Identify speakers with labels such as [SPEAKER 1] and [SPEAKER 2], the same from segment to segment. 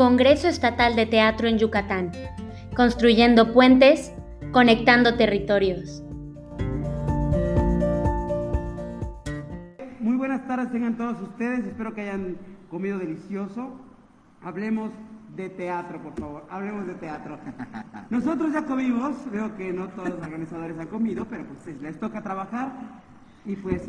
[SPEAKER 1] Congreso Estatal de Teatro en Yucatán, construyendo puentes, conectando territorios.
[SPEAKER 2] Muy buenas tardes tengan todos ustedes, espero que hayan comido delicioso. Hablemos de teatro, por favor, hablemos de teatro. Nosotros ya comimos, veo que no todos los organizadores han comido, pero pues les toca trabajar y pues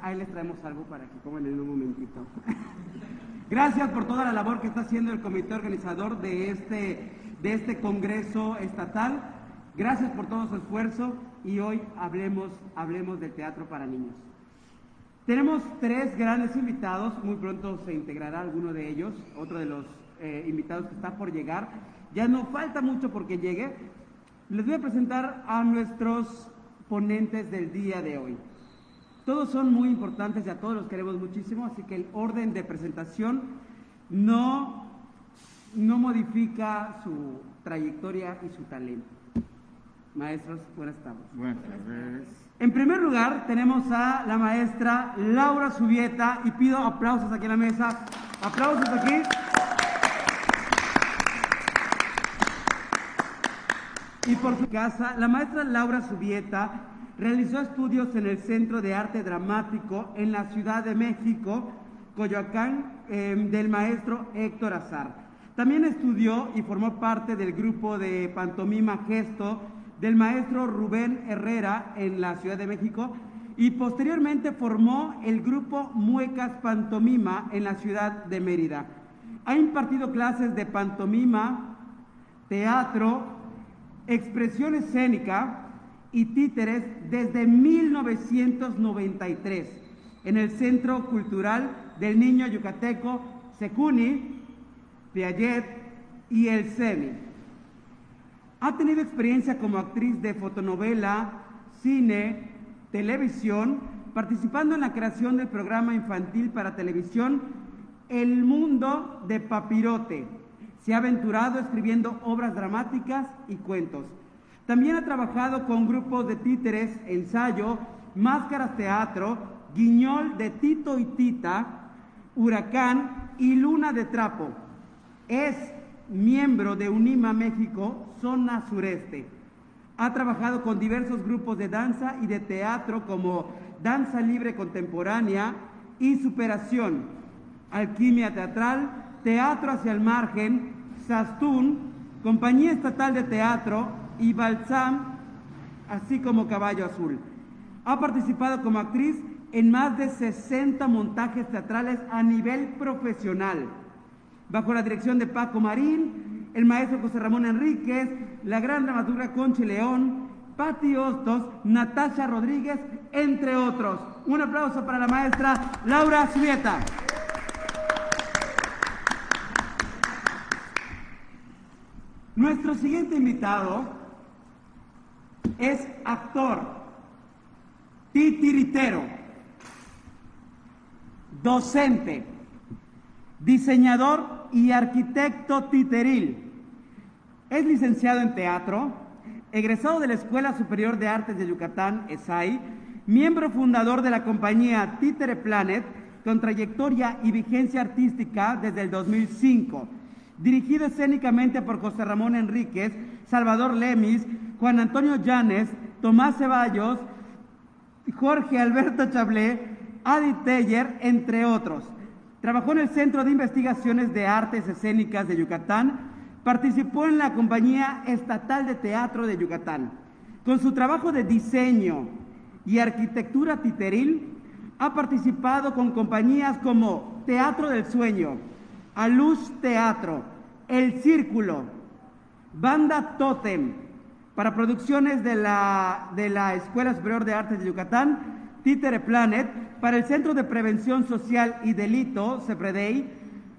[SPEAKER 2] ahí les traemos algo para que coman en un momentito. Gracias por toda la labor que está haciendo el comité organizador de este, de este Congreso Estatal. Gracias por todo su esfuerzo y hoy hablemos, hablemos del teatro para niños. Tenemos tres grandes invitados, muy pronto se integrará alguno de ellos, otro de los eh, invitados que está por llegar. Ya no falta mucho porque llegue. Les voy a presentar a nuestros ponentes del día de hoy. Todos son muy importantes y a todos los queremos muchísimo, así que el orden de presentación no, no modifica su trayectoria y su talento. Maestros, buenas tardes.
[SPEAKER 3] Buenas tardes.
[SPEAKER 2] En primer lugar, tenemos a la maestra Laura Subieta y pido aplausos aquí en la mesa. Aplausos aquí. Y por su casa, la maestra Laura Subieta Realizó estudios en el Centro de Arte Dramático en la Ciudad de México, Coyoacán, em, del maestro Héctor Azar. También estudió y formó parte del grupo de pantomima Gesto del maestro Rubén Herrera en la Ciudad de México y posteriormente formó el grupo Muecas Pantomima en la ciudad de Mérida. Ha impartido clases de pantomima, teatro, expresión escénica, y títeres desde 1993 en el Centro Cultural del Niño Yucateco Secuni, Piaget y El CENI. Ha tenido experiencia como actriz de fotonovela, cine, televisión, participando en la creación del programa infantil para televisión El Mundo de Papirote. Se ha aventurado escribiendo obras dramáticas y cuentos. También ha trabajado con grupos de títeres, ensayo, máscaras teatro, guiñol de Tito y Tita, Huracán y Luna de Trapo. Es miembro de Unima México, zona sureste. Ha trabajado con diversos grupos de danza y de teatro como Danza Libre Contemporánea y Superación, Alquimia Teatral, Teatro hacia el Margen, Sastún, Compañía Estatal de Teatro, y Balsam, así como Caballo Azul. Ha participado como actriz en más de 60 montajes teatrales a nivel profesional, bajo la dirección de Paco Marín, el maestro José Ramón Enríquez, la gran dramaturga Conchi León, Pati Hostos, Natasha Rodríguez, entre otros. Un aplauso para la maestra Laura Subieta. Nuestro siguiente invitado es actor, titiritero, docente, diseñador y arquitecto titeril. Es licenciado en teatro, egresado de la Escuela Superior de Artes de Yucatán, ESAI, miembro fundador de la compañía Títere Planet, con trayectoria y vigencia artística desde el 2005. Dirigido escénicamente por José Ramón Enríquez, Salvador Lemis, Juan Antonio Llanes, Tomás Ceballos, Jorge Alberto Chablé, Adi Teller, entre otros. Trabajó en el Centro de Investigaciones de Artes Escénicas de Yucatán, participó en la Compañía Estatal de Teatro de Yucatán. Con su trabajo de diseño y arquitectura titeril, ha participado con compañías como Teatro del Sueño, Aluz Teatro, El Círculo, Banda Totem, para producciones de la, de la Escuela Superior de Artes de Yucatán, Títere Planet, para el Centro de Prevención Social y Delito, CEPREDEI,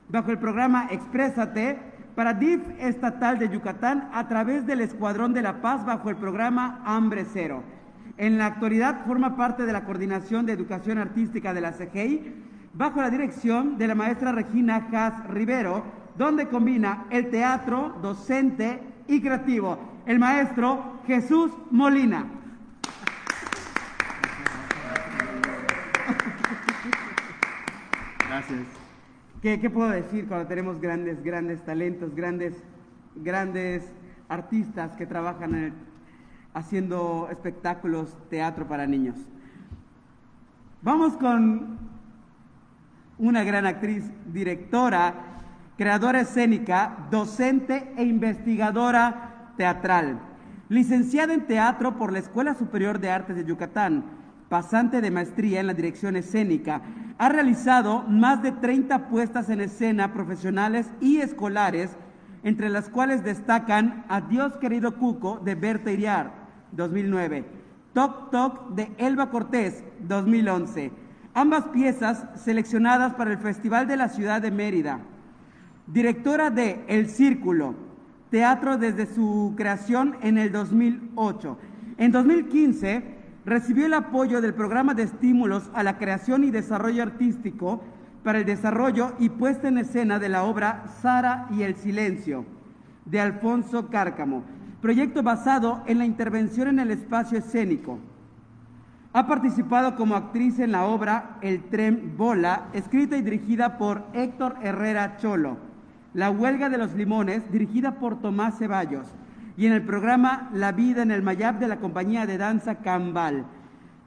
[SPEAKER 2] bajo el programa Exprésate, para DIF Estatal de Yucatán a través del Escuadrón de la Paz bajo el programa Hambre Cero. En la actualidad forma parte de la Coordinación de Educación Artística de la CGI bajo la dirección de la maestra Regina Haas Rivero, donde combina el teatro, docente y creativo el maestro Jesús Molina.
[SPEAKER 3] Gracias.
[SPEAKER 2] ¿Qué, ¿Qué, puedo decir cuando tenemos grandes, grandes talentos, grandes, grandes artistas que trabajan haciendo espectáculos, teatro para niños? Vamos con una gran actriz, directora, creadora escénica, docente e investigadora teatral. Licenciada en teatro por la Escuela Superior de Artes de Yucatán, pasante de maestría en la dirección escénica, ha realizado más de 30 puestas en escena profesionales y escolares, entre las cuales destacan Adiós querido Cuco de Berta Iriar, 2009, Toc Toc de Elba Cortés, 2011. Ambas piezas seleccionadas para el Festival de la Ciudad de Mérida. Directora de El Círculo, teatro desde su creación en el 2008. En 2015 recibió el apoyo del programa de estímulos a la creación y desarrollo artístico para el desarrollo y puesta en escena de la obra Sara y el Silencio de Alfonso Cárcamo, proyecto basado en la intervención en el espacio escénico. Ha participado como actriz en la obra El tren bola, escrita y dirigida por Héctor Herrera Cholo, La huelga de los limones, dirigida por Tomás Ceballos, y en el programa La vida en el Mayab de la compañía de danza Cambal,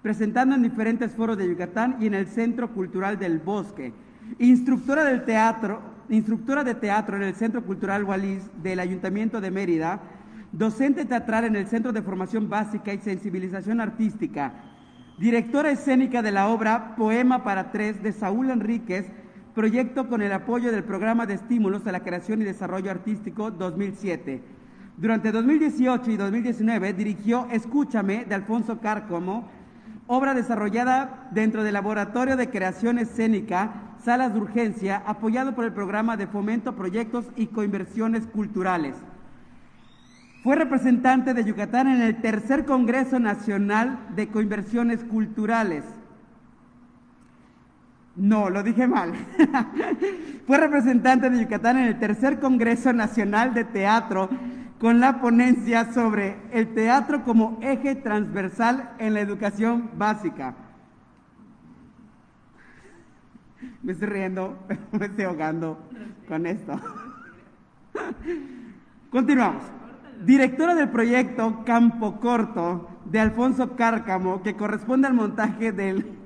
[SPEAKER 2] presentando en diferentes foros de Yucatán y en el Centro Cultural del Bosque. Instructora del teatro, instructora de teatro en el Centro Cultural Wallis del Ayuntamiento de Mérida, docente teatral en el Centro de Formación Básica y Sensibilización Artística, directora escénica de la obra Poema para Tres de Saúl Enríquez, proyecto con el apoyo del Programa de Estímulos a la Creación y Desarrollo Artístico 2007. Durante 2018 y 2019 dirigió Escúchame de Alfonso Cárcomo, obra desarrollada dentro del Laboratorio de Creación Escénica, Salas de Urgencia, apoyado por el Programa de Fomento, Proyectos y Coinversiones Culturales. Fue representante de Yucatán en el tercer Congreso Nacional de Coinversiones Culturales. No, lo dije mal. Fue representante de Yucatán en el tercer Congreso Nacional de Teatro con la ponencia sobre el teatro como eje transversal en la educación básica. Me estoy riendo, me estoy ahogando con esto. Continuamos directora del proyecto Campo Corto de Alfonso Cárcamo, que corresponde al montaje del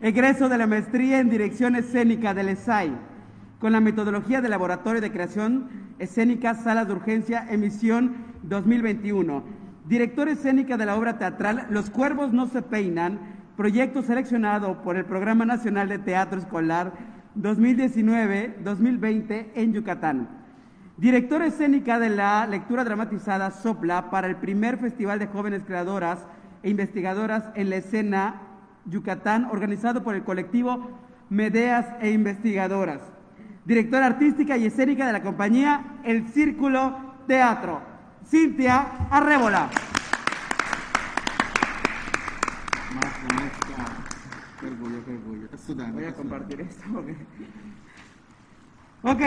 [SPEAKER 2] egreso de la maestría en dirección escénica del ESAI, con la metodología de laboratorio de creación escénica Salas de Urgencia, emisión 2021. Directora escénica de la obra teatral Los Cuervos no se peinan, proyecto seleccionado por el Programa Nacional de Teatro Escolar 2019-2020 en Yucatán. Directora escénica de la lectura dramatizada Sopla para el primer Festival de Jóvenes Creadoras e Investigadoras en la Escena Yucatán, organizado por el colectivo Medeas e Investigadoras. Directora artística y escénica de la compañía El Círculo Teatro, Cintia Arrébola. Voy a compartir esto. Ok.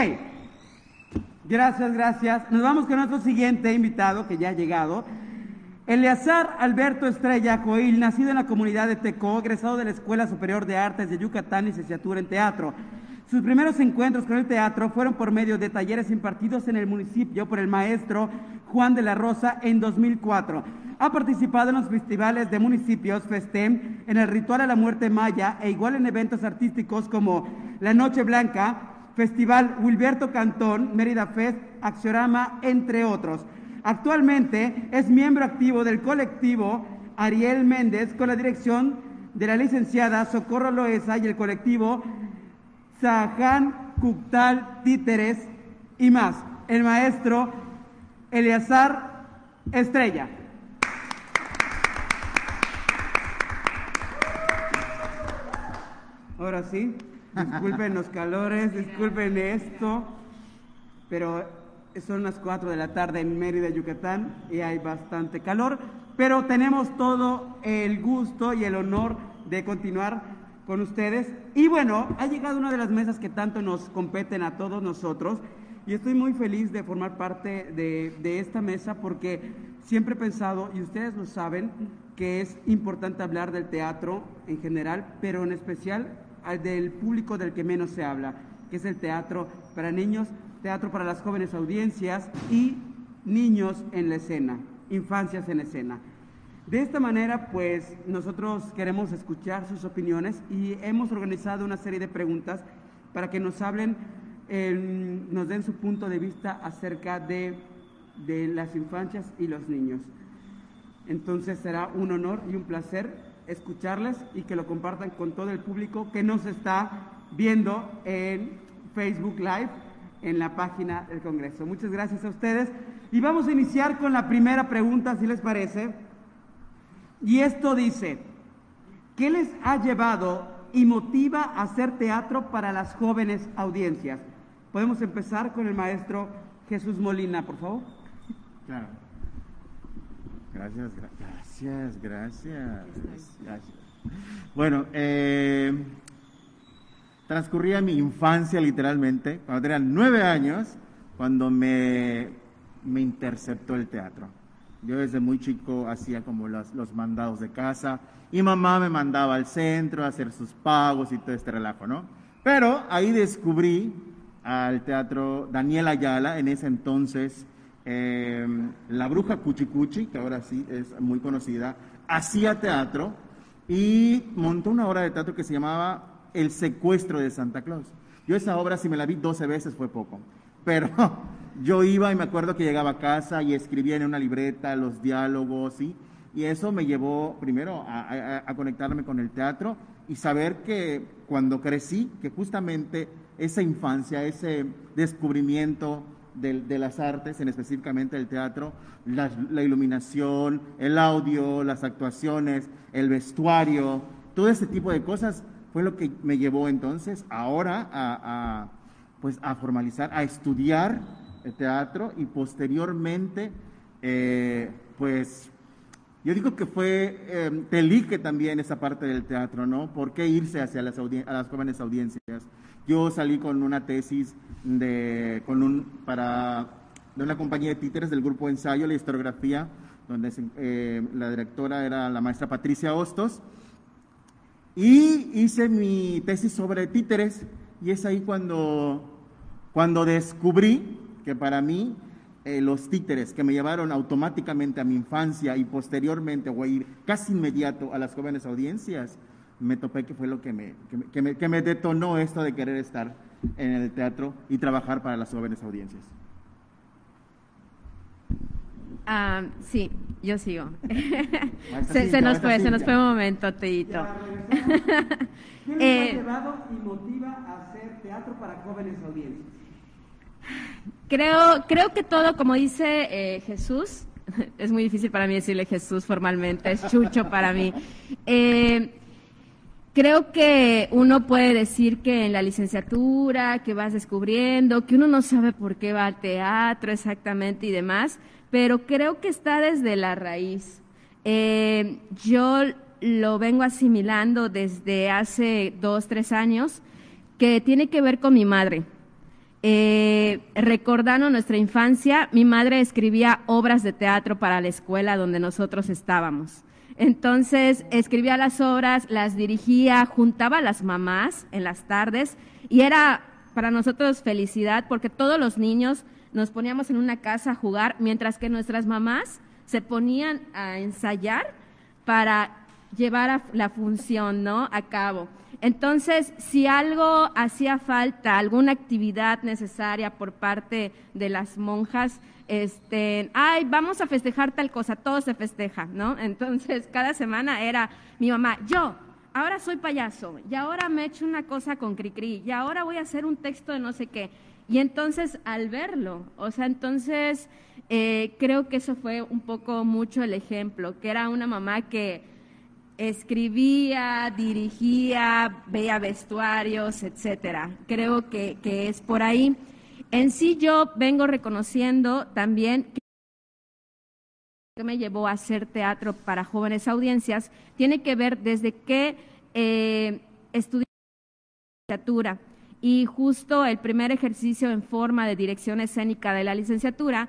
[SPEAKER 2] Gracias, gracias. Nos vamos con nuestro siguiente invitado que ya ha llegado. Eleazar Alberto Estrella Coil, nacido en la comunidad de Tecó, egresado de la Escuela Superior de Artes de Yucatán, licenciatura en teatro. Sus primeros encuentros con el teatro fueron por medio de talleres impartidos en el municipio por el maestro Juan de la Rosa en 2004. Ha participado en los festivales de municipios FESTEM, en el Ritual a la Muerte Maya e igual en eventos artísticos como La Noche Blanca, Festival Wilberto Cantón, Mérida Fest, Axiorama, entre otros. Actualmente es miembro activo del colectivo Ariel Méndez con la dirección de la licenciada Socorro Loesa y el colectivo Zahán Cuctal Títeres y más. El maestro Eleazar Estrella. Ahora sí. Disculpen los calores, disculpen esto, pero son las 4 de la tarde en Mérida, Yucatán, y hay bastante calor, pero tenemos todo el gusto y el honor de continuar con ustedes. Y bueno, ha llegado una de las mesas que tanto nos competen a todos nosotros, y estoy muy feliz de formar parte de, de esta mesa porque siempre he pensado, y ustedes lo saben, que es importante hablar del teatro en general, pero en especial del público del que menos se habla, que es el teatro para niños, teatro para las jóvenes audiencias y niños en la escena, infancias en escena. De esta manera, pues nosotros queremos escuchar sus opiniones y hemos organizado una serie de preguntas para que nos hablen, nos den su punto de vista acerca de, de las infancias y los niños. Entonces será un honor y un placer escucharles y que lo compartan con todo el público que nos está viendo en Facebook Live en la página del Congreso. Muchas gracias a ustedes y vamos a iniciar con la primera pregunta, si les parece. Y esto dice, ¿qué les ha llevado y motiva a hacer teatro para las jóvenes audiencias? Podemos empezar con el maestro Jesús Molina, por favor.
[SPEAKER 3] Claro. Gracias, gracias, gracias. gracias. Bueno, eh, transcurría mi infancia literalmente, cuando tenía nueve años, cuando me, me interceptó el teatro. Yo desde muy chico hacía como los, los mandados de casa y mamá me mandaba al centro a hacer sus pagos y todo este relajo, ¿no? Pero ahí descubrí al teatro Daniel Ayala, en ese entonces Em, la bruja Cuchicuchi, que ahora sí es muy conocida, hacía teatro y montó una obra de teatro que se llamaba El secuestro de Santa Claus. Yo esa obra, si me la vi 12 veces, fue poco. Pero yo iba y me acuerdo que llegaba a casa y escribía en una libreta los diálogos, y eso me llevó primero a, a conectarme con el teatro y saber que cuando crecí, que justamente esa infancia, ese descubrimiento, de, las artes, en específicamente el teatro, la, iluminación, el audio, las actuaciones, el vestuario, todo ese tipo de cosas fue lo que me llevó entonces ahora a, pues a formalizar, a estudiar el teatro y posteriormente, eh, pues yo digo que fue, eh, te elige también esa parte del teatro, ¿no? ¿Por qué irse hacia las jóvenes audiencias? Yo salí con una tesis de, con un, para, de una compañía de títeres del grupo Ensayo, la historiografía, donde eh, la directora era la maestra Patricia Hostos, y hice mi tesis sobre títeres, y es ahí cuando, cuando descubrí que para mí eh, los títeres que me llevaron automáticamente a mi infancia y posteriormente, o a ir casi inmediato a las jóvenes audiencias, me topé que fue lo que me, que me, que me detonó esto de querer estar en el teatro y trabajar para las jóvenes audiencias.
[SPEAKER 4] Ah, sí, yo sigo. se, nos fue, se nos fue un momento, Teito.
[SPEAKER 2] ¿Qué ha llevado y motiva a hacer teatro para jóvenes audiencias?
[SPEAKER 4] Creo, creo que todo, como dice eh, Jesús, es muy difícil para mí decirle Jesús formalmente, es chucho para mí. Eh, Creo que uno puede decir que en la licenciatura, que vas descubriendo, que uno no sabe por qué va al teatro exactamente y demás, pero creo que está desde la raíz. Eh, yo lo vengo asimilando desde hace dos, tres años, que tiene que ver con mi madre. Eh, recordando nuestra infancia, mi madre escribía obras de teatro para la escuela donde nosotros estábamos. Entonces escribía las obras, las dirigía, juntaba a las mamás en las tardes y era para nosotros felicidad porque todos los niños nos poníamos en una casa a jugar mientras que nuestras mamás se ponían a ensayar para llevar la función ¿no? a cabo. Entonces, si algo hacía falta, alguna actividad necesaria por parte de las monjas, este, ay, vamos a festejar tal cosa, todo se festeja, ¿no? Entonces, cada semana era mi mamá, yo, ahora soy payaso, y ahora me he hecho una cosa con Cricri, y ahora voy a hacer un texto de no sé qué. Y entonces, al verlo, o sea, entonces eh, creo que eso fue un poco mucho el ejemplo, que era una mamá que escribía, dirigía, veía vestuarios, etcétera. Creo que, que es por ahí. En sí yo vengo reconociendo también que me llevó a hacer teatro para jóvenes audiencias tiene que ver desde que eh, estudié licenciatura y justo el primer ejercicio en forma de dirección escénica de la licenciatura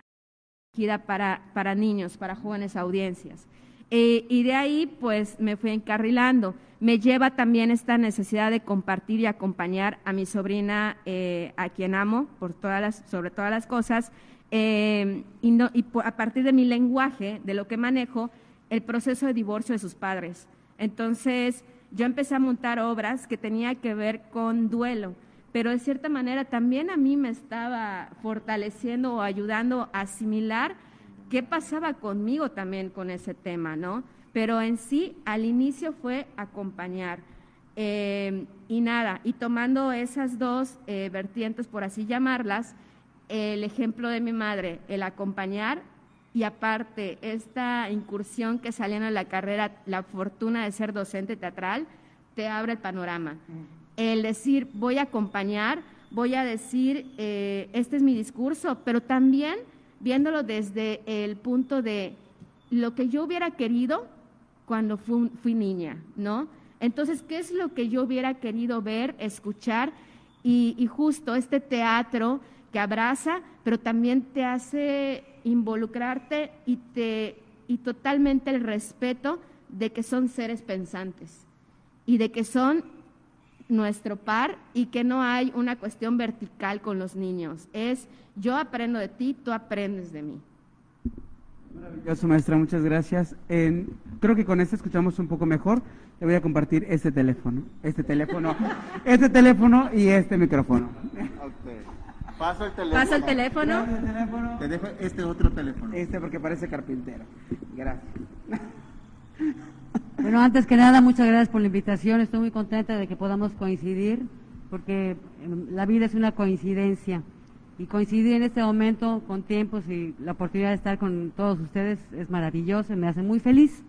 [SPEAKER 4] para, para niños, para jóvenes audiencias. Eh, y de ahí, pues, me fui encarrilando. Me lleva también esta necesidad de compartir y acompañar a mi sobrina, eh, a quien amo por todas las, sobre todas las cosas, eh, y, y a partir de mi lenguaje, de lo que manejo, el proceso de divorcio de sus padres. Entonces, yo empecé a montar obras que tenía que ver con duelo, pero de cierta manera también a mí me estaba fortaleciendo o ayudando a asimilar qué pasaba conmigo también con ese tema, ¿no? Pero en sí, al inicio fue acompañar. Eh, y nada, y tomando esas dos eh, vertientes, por así llamarlas, el ejemplo de mi madre, el acompañar y aparte esta incursión que saliendo en la carrera, la fortuna de ser docente teatral, te abre el panorama. El decir, voy a acompañar, voy a decir, eh, este es mi discurso, pero también viéndolo desde el punto de lo que yo hubiera querido cuando fui, niña, ¿no? Entonces, ¿qué es lo que yo hubiera querido ver, escuchar? Y, justo este teatro que abraza, pero también te hace involucrarte y, te, y totalmente el respeto de que son seres pensantes y de que son nuestro par y que no hay una cuestión vertical con los niños. Es yo aprendo de ti, tú aprendes de mí.
[SPEAKER 2] Maravilloso, maestra, muchas gracias. creo que con esto escuchamos un poco mejor. Le voy a compartir este teléfono, este teléfono, este teléfono y este micrófono.
[SPEAKER 3] Pasa el teléfono.
[SPEAKER 4] Pasa el teléfono.
[SPEAKER 3] Te dejo este otro teléfono.
[SPEAKER 2] Este porque parece carpintero. Gracias.
[SPEAKER 5] Bueno, antes que nada, muchas gracias por la invitación. Estoy muy contenta de que podamos coincidir, porque em, la vida es una coincidencia. Y coincidir en este momento con tiempos y la oportunidad de estar con todos ustedes es maravilloso y me hace muy feliz.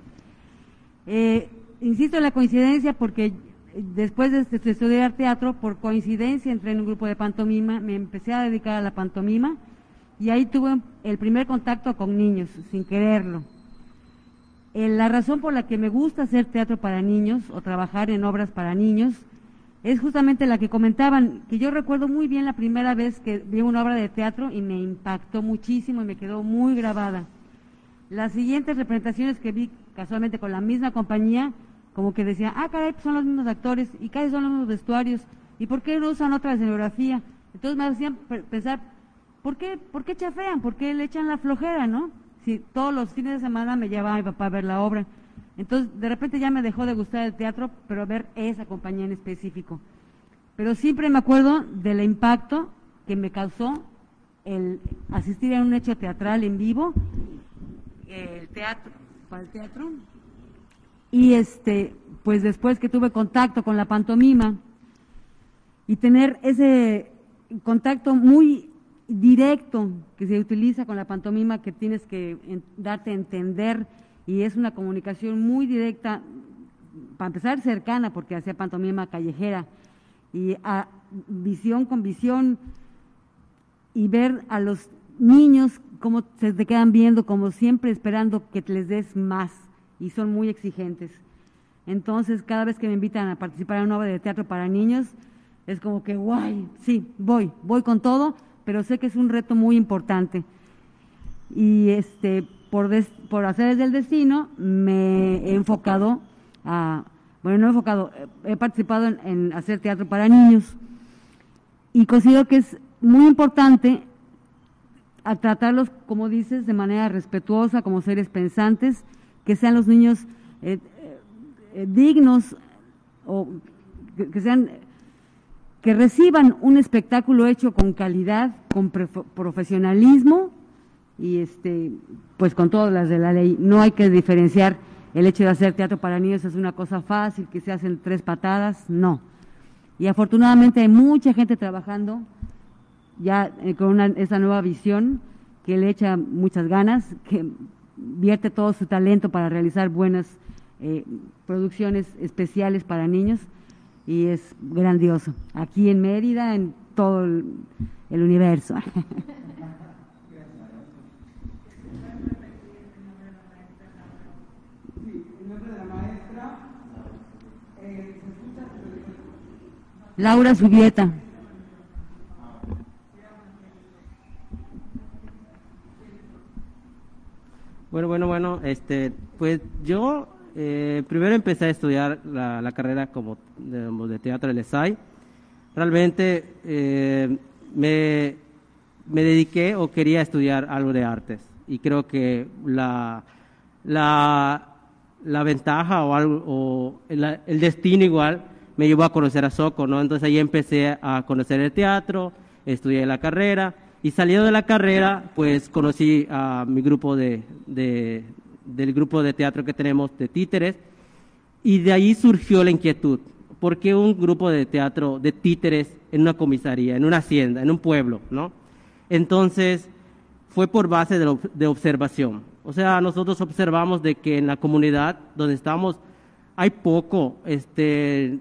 [SPEAKER 5] Eh, insisto en la coincidencia porque después de estudiar teatro, por coincidencia entré en un grupo de pantomima, me empecé a dedicar a la pantomima y ahí tuve el primer contacto con niños, sin quererlo. Eh, la razón por la que me gusta hacer teatro para niños o trabajar en obras para niños es justamente la que comentaban, que yo recuerdo muy bien la primera vez que vi una obra de teatro y me impactó muchísimo y me quedó muy grabada. Las siguientes representaciones que vi casualmente con la misma compañía, como que decía, ah, caray, pues son los mismos actores y casi son los mismos vestuarios, ¿y por qué no usan otra escenografía? Entonces me hacían pensar, ¿por qué, ¿por qué chafean? ¿Por qué le echan la flojera, no? Si todos los fines de semana me llevaba mi papá a ver la obra. Entonces, de repente ya me dejó de gustar el teatro, pero ver esa compañía en específico. Pero siempre me acuerdo del impacto que me causó el asistir a un hecho teatral en vivo, el teatro, para el teatro, y este, pues después que tuve contacto con la pantomima y tener ese contacto muy directo que se utiliza con la pantomima que tienes que darte a entender y es una comunicación muy directa, para empezar cercana porque hacía pantomima callejera y a visión con visión y ver a los niños cómo se te quedan viendo, como siempre esperando que te les des más y son muy exigentes. Entonces, cada vez que me invitan a participar en una obra de teatro para niños, es como que, guay, sí, voy, voy con todo, pero sé que es un reto muy importante. Y este, por, por hacer el destino, me he enfocado a, bueno, no he enfocado, he participado en, hacer teatro para niños. Y considero que es muy importante a tratarlos, como dices, de manera respetuosa, como seres pensantes, que sean los niños eh, eh, dignos o que sean que reciban un espectáculo hecho con calidad, con profesionalismo y este, pues con todas las de la ley. No hay que diferenciar el hecho de hacer teatro para niños es una cosa fácil, que se hacen tres patadas, no. Y afortunadamente hay mucha gente trabajando ya eh, con esa nueva visión que le echa muchas ganas, que vierte todo su talento para realizar buenas eh, producciones especiales para niños y es grandioso. Aquí en Mérida, en todo el, universo. Laura Subieta.
[SPEAKER 6] Bueno, bueno, bueno. este, pues yo eh, primero empecé a estudiar la, carrera como de, teatro del ESAI. Realmente eh, me, me, dediqué o quería estudiar algo de artes y creo que la, la, la ventaja o, el, destino igual me llevó a conocer a Soco, ¿no? Entonces ahí empecé a conocer el teatro, estudié la carrera y saliendo de la carrera, pues conocí a mi grupo de, de, del grupo de teatro que tenemos de títeres y de ahí surgió la inquietud. ¿Por qué un grupo de teatro de títeres en una comisaría, en una hacienda, en un pueblo, no? Entonces, fue por base de, de observación. O sea, nosotros observamos de que en la comunidad donde estamos hay poco este,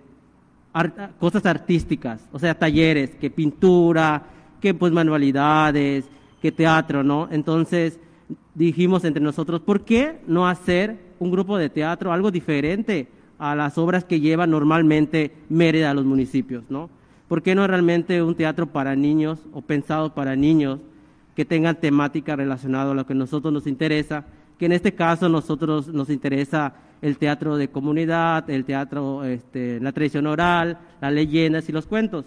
[SPEAKER 6] cosas artísticas, o sea, talleres, que pintura, que pues manualidades, que teatro, ¿no? Entonces dijimos entre nosotros, ¿por qué no hacer un grupo de teatro, algo diferente a las obras que lleva normalmente Mérida a los municipios, ¿no? ¿Por qué no realmente un teatro para niños o pensado para niños que tengan temática relacionada a lo que a nosotros nos interesa? Que en este caso nosotros nos interesa el teatro de comunidad, el teatro, este, la tradición oral, las leyendas y los cuentos.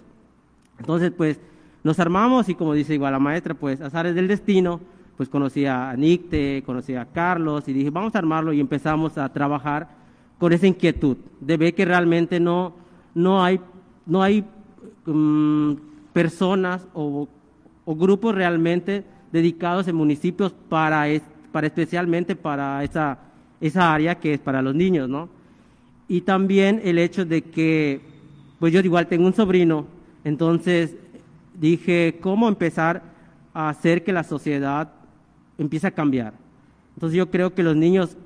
[SPEAKER 6] Entonces, pues, nos armamos y como dice igual la maestra, pues azares del destino, pues conocí a Nicte, conocí a Carlos y dije, vamos a armarlo y empezamos a trabajar con esa inquietud de ver que realmente no, no hay, no hay mm, personas o, o, grupos realmente dedicados en municipios para, para especialmente para esa, esa área que es para los niños, ¿no? Y también el hecho de que, pues yo igual tengo un sobrino, entonces dije, ¿cómo empezar a hacer que la sociedad empiece a cambiar? Entonces yo creo que los niños,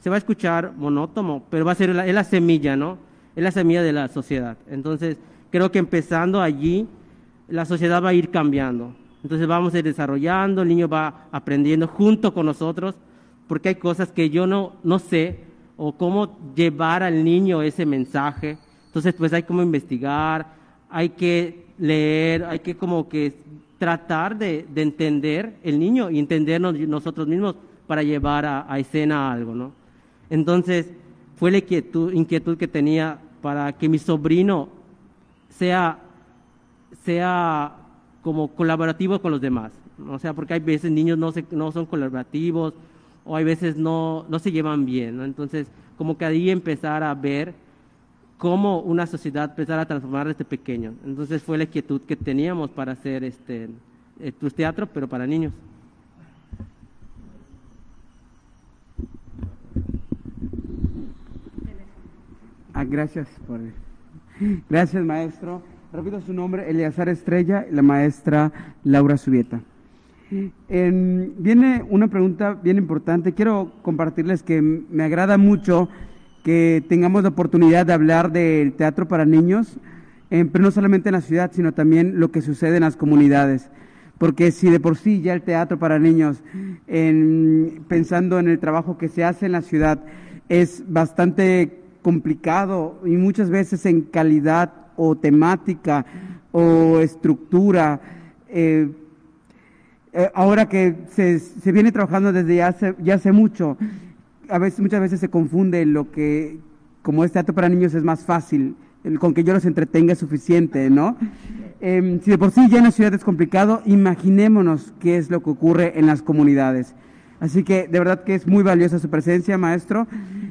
[SPEAKER 6] se va a escuchar monótono, pero va a ser la, es la semilla, ¿no? Es la semilla de la sociedad. Entonces creo que empezando allí, la sociedad va a ir cambiando. Entonces vamos a ir desarrollando, el niño va aprendiendo junto con nosotros, porque hay cosas que yo no, no sé, o cómo llevar al niño ese mensaje. Entonces, pues hay como investigar, hay que leer, hay que como que tratar de, entender el niño y entendernos nosotros mismos para llevar a, escena algo, ¿no? Entonces, fue la inquietud, inquietud, que tenía para que mi sobrino sea, sea como colaborativo con los demás. O sea, porque hay veces niños no, se, no son colaborativos o hay veces no, no se llevan bien. Entonces, como que ahí empezar a ver cómo una sociedad empezara a transformar este pequeño. Entonces fue la inquietud que teníamos para hacer este eh, pues, teatro, pero para niños.
[SPEAKER 2] Ah, gracias por Gracias, maestro. Repito su nombre, Eleazar Estrella, la maestra Laura Subieta. viene una pregunta bien importante. Quiero compartirles que me agrada mucho que tengamos la oportunidad de hablar del teatro para niños, pero no solamente en la ciudad, sino también lo que sucede en las comunidades. Porque si de por sí ya el teatro para niños, pensando en el trabajo que se hace en la ciudad, es bastante complicado y muchas veces en calidad o temática o estructura, eh, eh, ahora que se, se, viene trabajando desde hace, ya hace mucho a veces, muchas veces se confunde lo que, como es teatro para niños, es más fácil, con que yo los entretenga es suficiente, ¿no? Em, si de por sí ya en la ciudad es complicado, imaginémonos qué es lo que ocurre en las comunidades. Así que de verdad que es muy valiosa su presencia, maestro,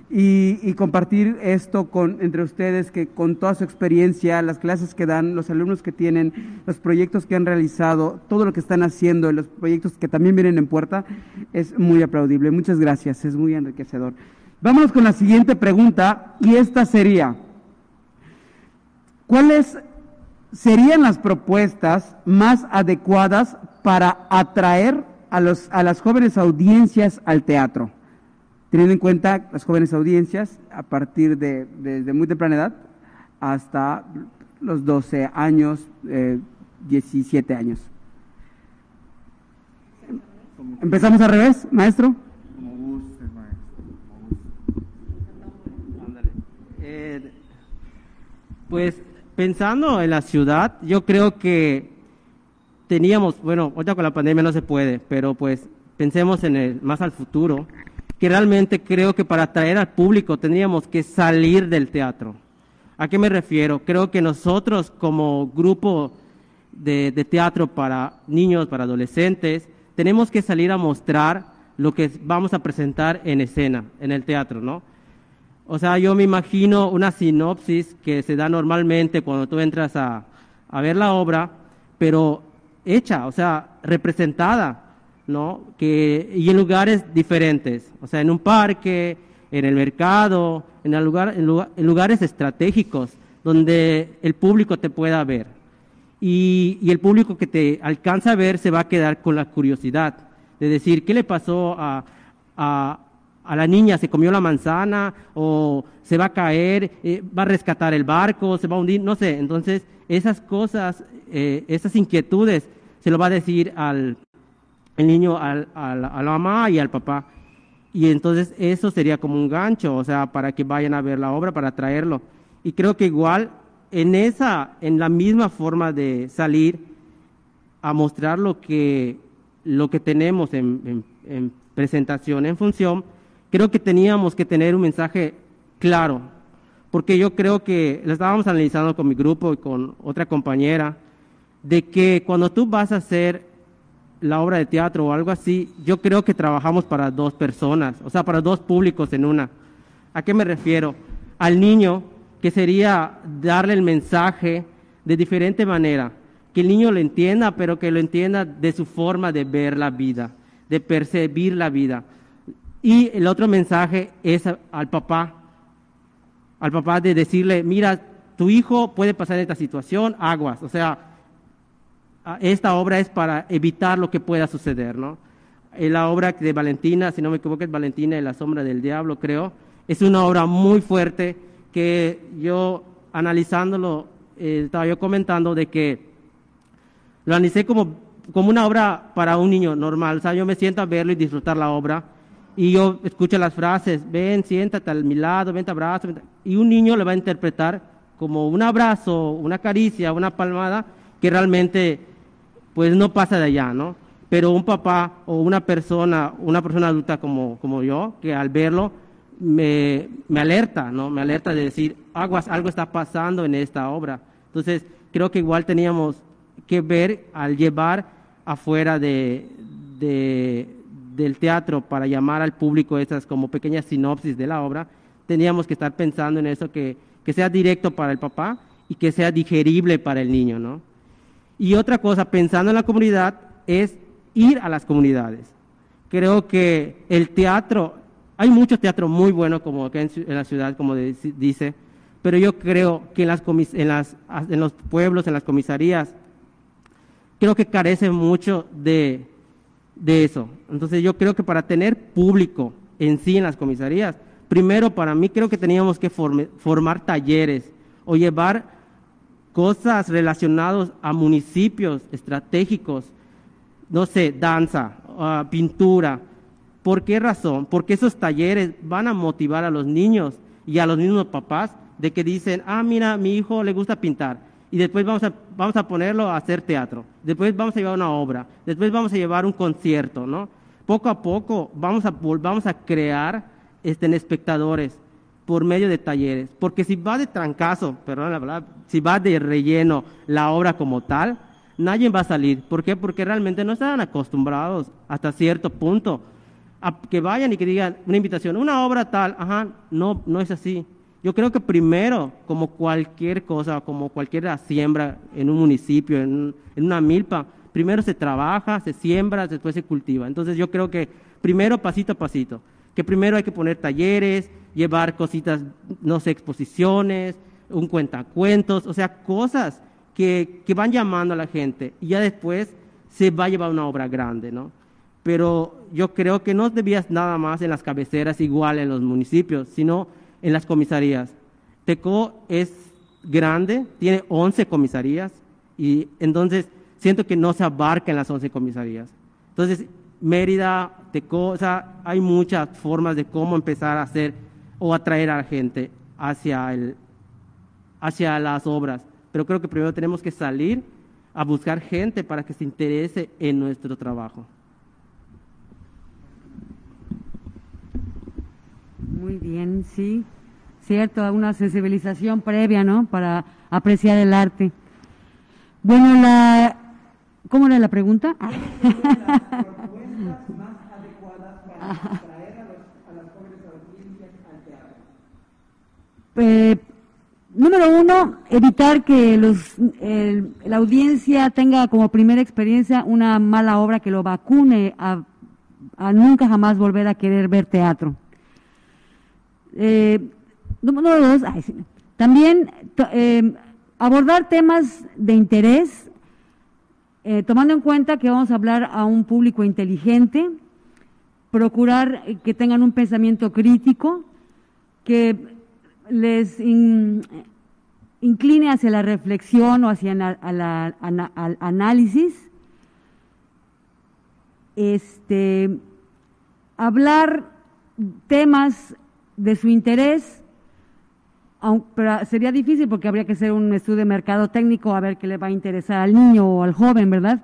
[SPEAKER 2] y, compartir esto con, entre ustedes, que con toda su experiencia, las clases que dan, los alumnos que tienen, los proyectos que han realizado, todo lo que están haciendo, los proyectos que también vienen en puerta, es muy aplaudible. Muchas gracias, es muy enriquecedor. Vámonos con la siguiente pregunta, y esta sería, ¿cuáles serían las propuestas más adecuadas para atraer a, los, a las jóvenes audiencias al teatro, teniendo en cuenta las jóvenes audiencias a partir de desde muy temprana edad hasta los 12 años, 17 eh, años. ¿Empezamos al revés, maestro?
[SPEAKER 6] Eh, pues pensando en la ciudad, yo creo que teníamos, bueno, ahorita con la pandemia no se puede, pero pues pensemos en el, más al futuro. que realmente creo que para atraer al público tendríamos que salir del teatro. ¿A qué me refiero? Creo que nosotros como grupo de, de teatro para niños, para adolescentes, tenemos que salir a mostrar lo que vamos a presentar en escena, en el teatro, ¿no? O sea, yo me imagino una sinopsis que se da normalmente cuando tú entras a, a ver la obra, pero hecha, o sea, representada, ¿no? Que, y en lugares diferentes, o sea, en un parque, en el mercado, en, el lugar, en, lugares estratégicos donde el público te pueda ver. Y, y, el público que te alcanza a ver se va a quedar con la curiosidad de decir, ¿qué le pasó a, a, a la niña? ¿Se comió la manzana? ¿O se va a caer? Eh, ¿Va a rescatar el barco? ¿Se va a hundir? No sé. Entonces, esas cosas, eh, esas inquietudes, se lo va a decir al el niño al, a la mamá y al papá. Y entonces eso sería como un gancho, o sea, para que vayan a ver la obra, para traerlo. Y creo que igual en esa, en la misma forma de salir a mostrar lo que, lo que tenemos en, en presentación, en función, creo que teníamos que tener un mensaje claro, porque yo creo que lo estábamos analizando con mi grupo y con otra compañera, de que cuando tú vas a hacer la obra de teatro o algo así, yo creo que trabajamos para dos personas, o sea, para dos públicos en una. ¿A qué me refiero? Al niño, que sería darle el mensaje de diferente manera, que el niño lo entienda, pero que lo entienda de su forma de ver la vida, de percibir la vida. Y el otro mensaje es al papá, al papá de decirle, mira, tu hijo puede pasar esta situación, aguas, o sea, esta obra es para evitar lo que pueda suceder, ¿no? La obra de Valentina, si no me equivoco, es Valentina y la sombra del diablo, creo. Es una obra muy fuerte que yo, analizándolo, eh, estaba yo comentando de que lo analicé como, como una obra para un niño normal. O yo me siento a verlo y disfrutar la obra y yo escucho las frases, ven, siéntate a mi lado, ven, abrazo. Y un niño le va a interpretar como un abrazo, una caricia, una palmada, que realmente pues no pasa de allá, ¿no? Pero un papá o una persona, una persona adulta como, como yo, que al verlo me, me alerta, ¿no? Me alerta de decir, aguas, algo está pasando en esta obra. Entonces, creo que igual teníamos que ver al llevar afuera de, de, del teatro para llamar al público esas como pequeñas sinopsis de la obra, teníamos que estar pensando en eso, que, que sea directo para el papá y que sea digerible para el niño, ¿no? Y otra cosa, pensando en la comunidad, es ir a las comunidades. Creo que el teatro, hay mucho teatro muy bueno como acá en, la ciudad, como dice, pero yo creo que en, las en, las, en los pueblos, en las comisarías, creo que carece mucho de, de eso. Entonces yo creo que para tener público en sí en las comisarías, primero para mí creo que teníamos que formar talleres o llevar cosas relacionadas a municipios estratégicos, no sé, danza, uh, pintura. ¿Por qué razón? Porque esos talleres van a motivar a los niños y a los mismos papás de que dicen, ah, mira, mi hijo le gusta pintar. Y después vamos a, vamos a ponerlo a hacer teatro. Después vamos a llevar una obra. Después vamos a llevar un concierto, ¿no? Poco a poco vamos a, a crear este, espectadores por medio de talleres. Porque si va de trancazo, perdón la verdad, si va de relleno la obra como tal, nadie va a salir. ¿Por qué? Porque realmente no están acostumbrados hasta cierto punto a que vayan y que digan una invitación, una obra tal, ajá, no, no es así. Yo creo que primero, como cualquier cosa, como cualquier siembra en un municipio, en, en una milpa, primero se trabaja, se siembra, después se cultiva. Entonces yo creo que primero pasito a pasito, que primero hay que poner talleres, llevar cositas, no sé, exposiciones, un cuentacuentos, o sea, cosas que, que van llamando a la gente y ya después se va a llevar una obra grande, ¿no? Pero yo creo que no debías nada más en las cabeceras, igual en los municipios, sino en las comisarías. Teco es grande, tiene 11 comisarías y entonces siento que no se abarca en las 11 comisarías. Entonces, Mérida, Teco, o sea, hay muchas formas de cómo empezar a hacer o atraer a la gente hacia, el, hacia las obras. Pero creo que primero tenemos que salir a buscar gente para que se interese en nuestro trabajo.
[SPEAKER 5] Muy bien, sí. Cierto, una sensibilización previa, ¿no? Para apreciar el arte. Bueno, la... ¿Cómo era la pregunta? Eh, número uno, evitar que la audiencia tenga como primera experiencia una mala obra que lo vacune a, nunca jamás volver a querer ver teatro. Eh, número dos, también eh, abordar temas de interés, tomando en cuenta que vamos a hablar a un público inteligente, procurar que tengan un pensamiento crítico, que les incline hacia la reflexión o hacia el análisis, este, hablar temas de su interés, pero sería difícil porque habría que hacer un estudio de mercado técnico a ver qué le va a interesar al niño o al joven, ¿verdad?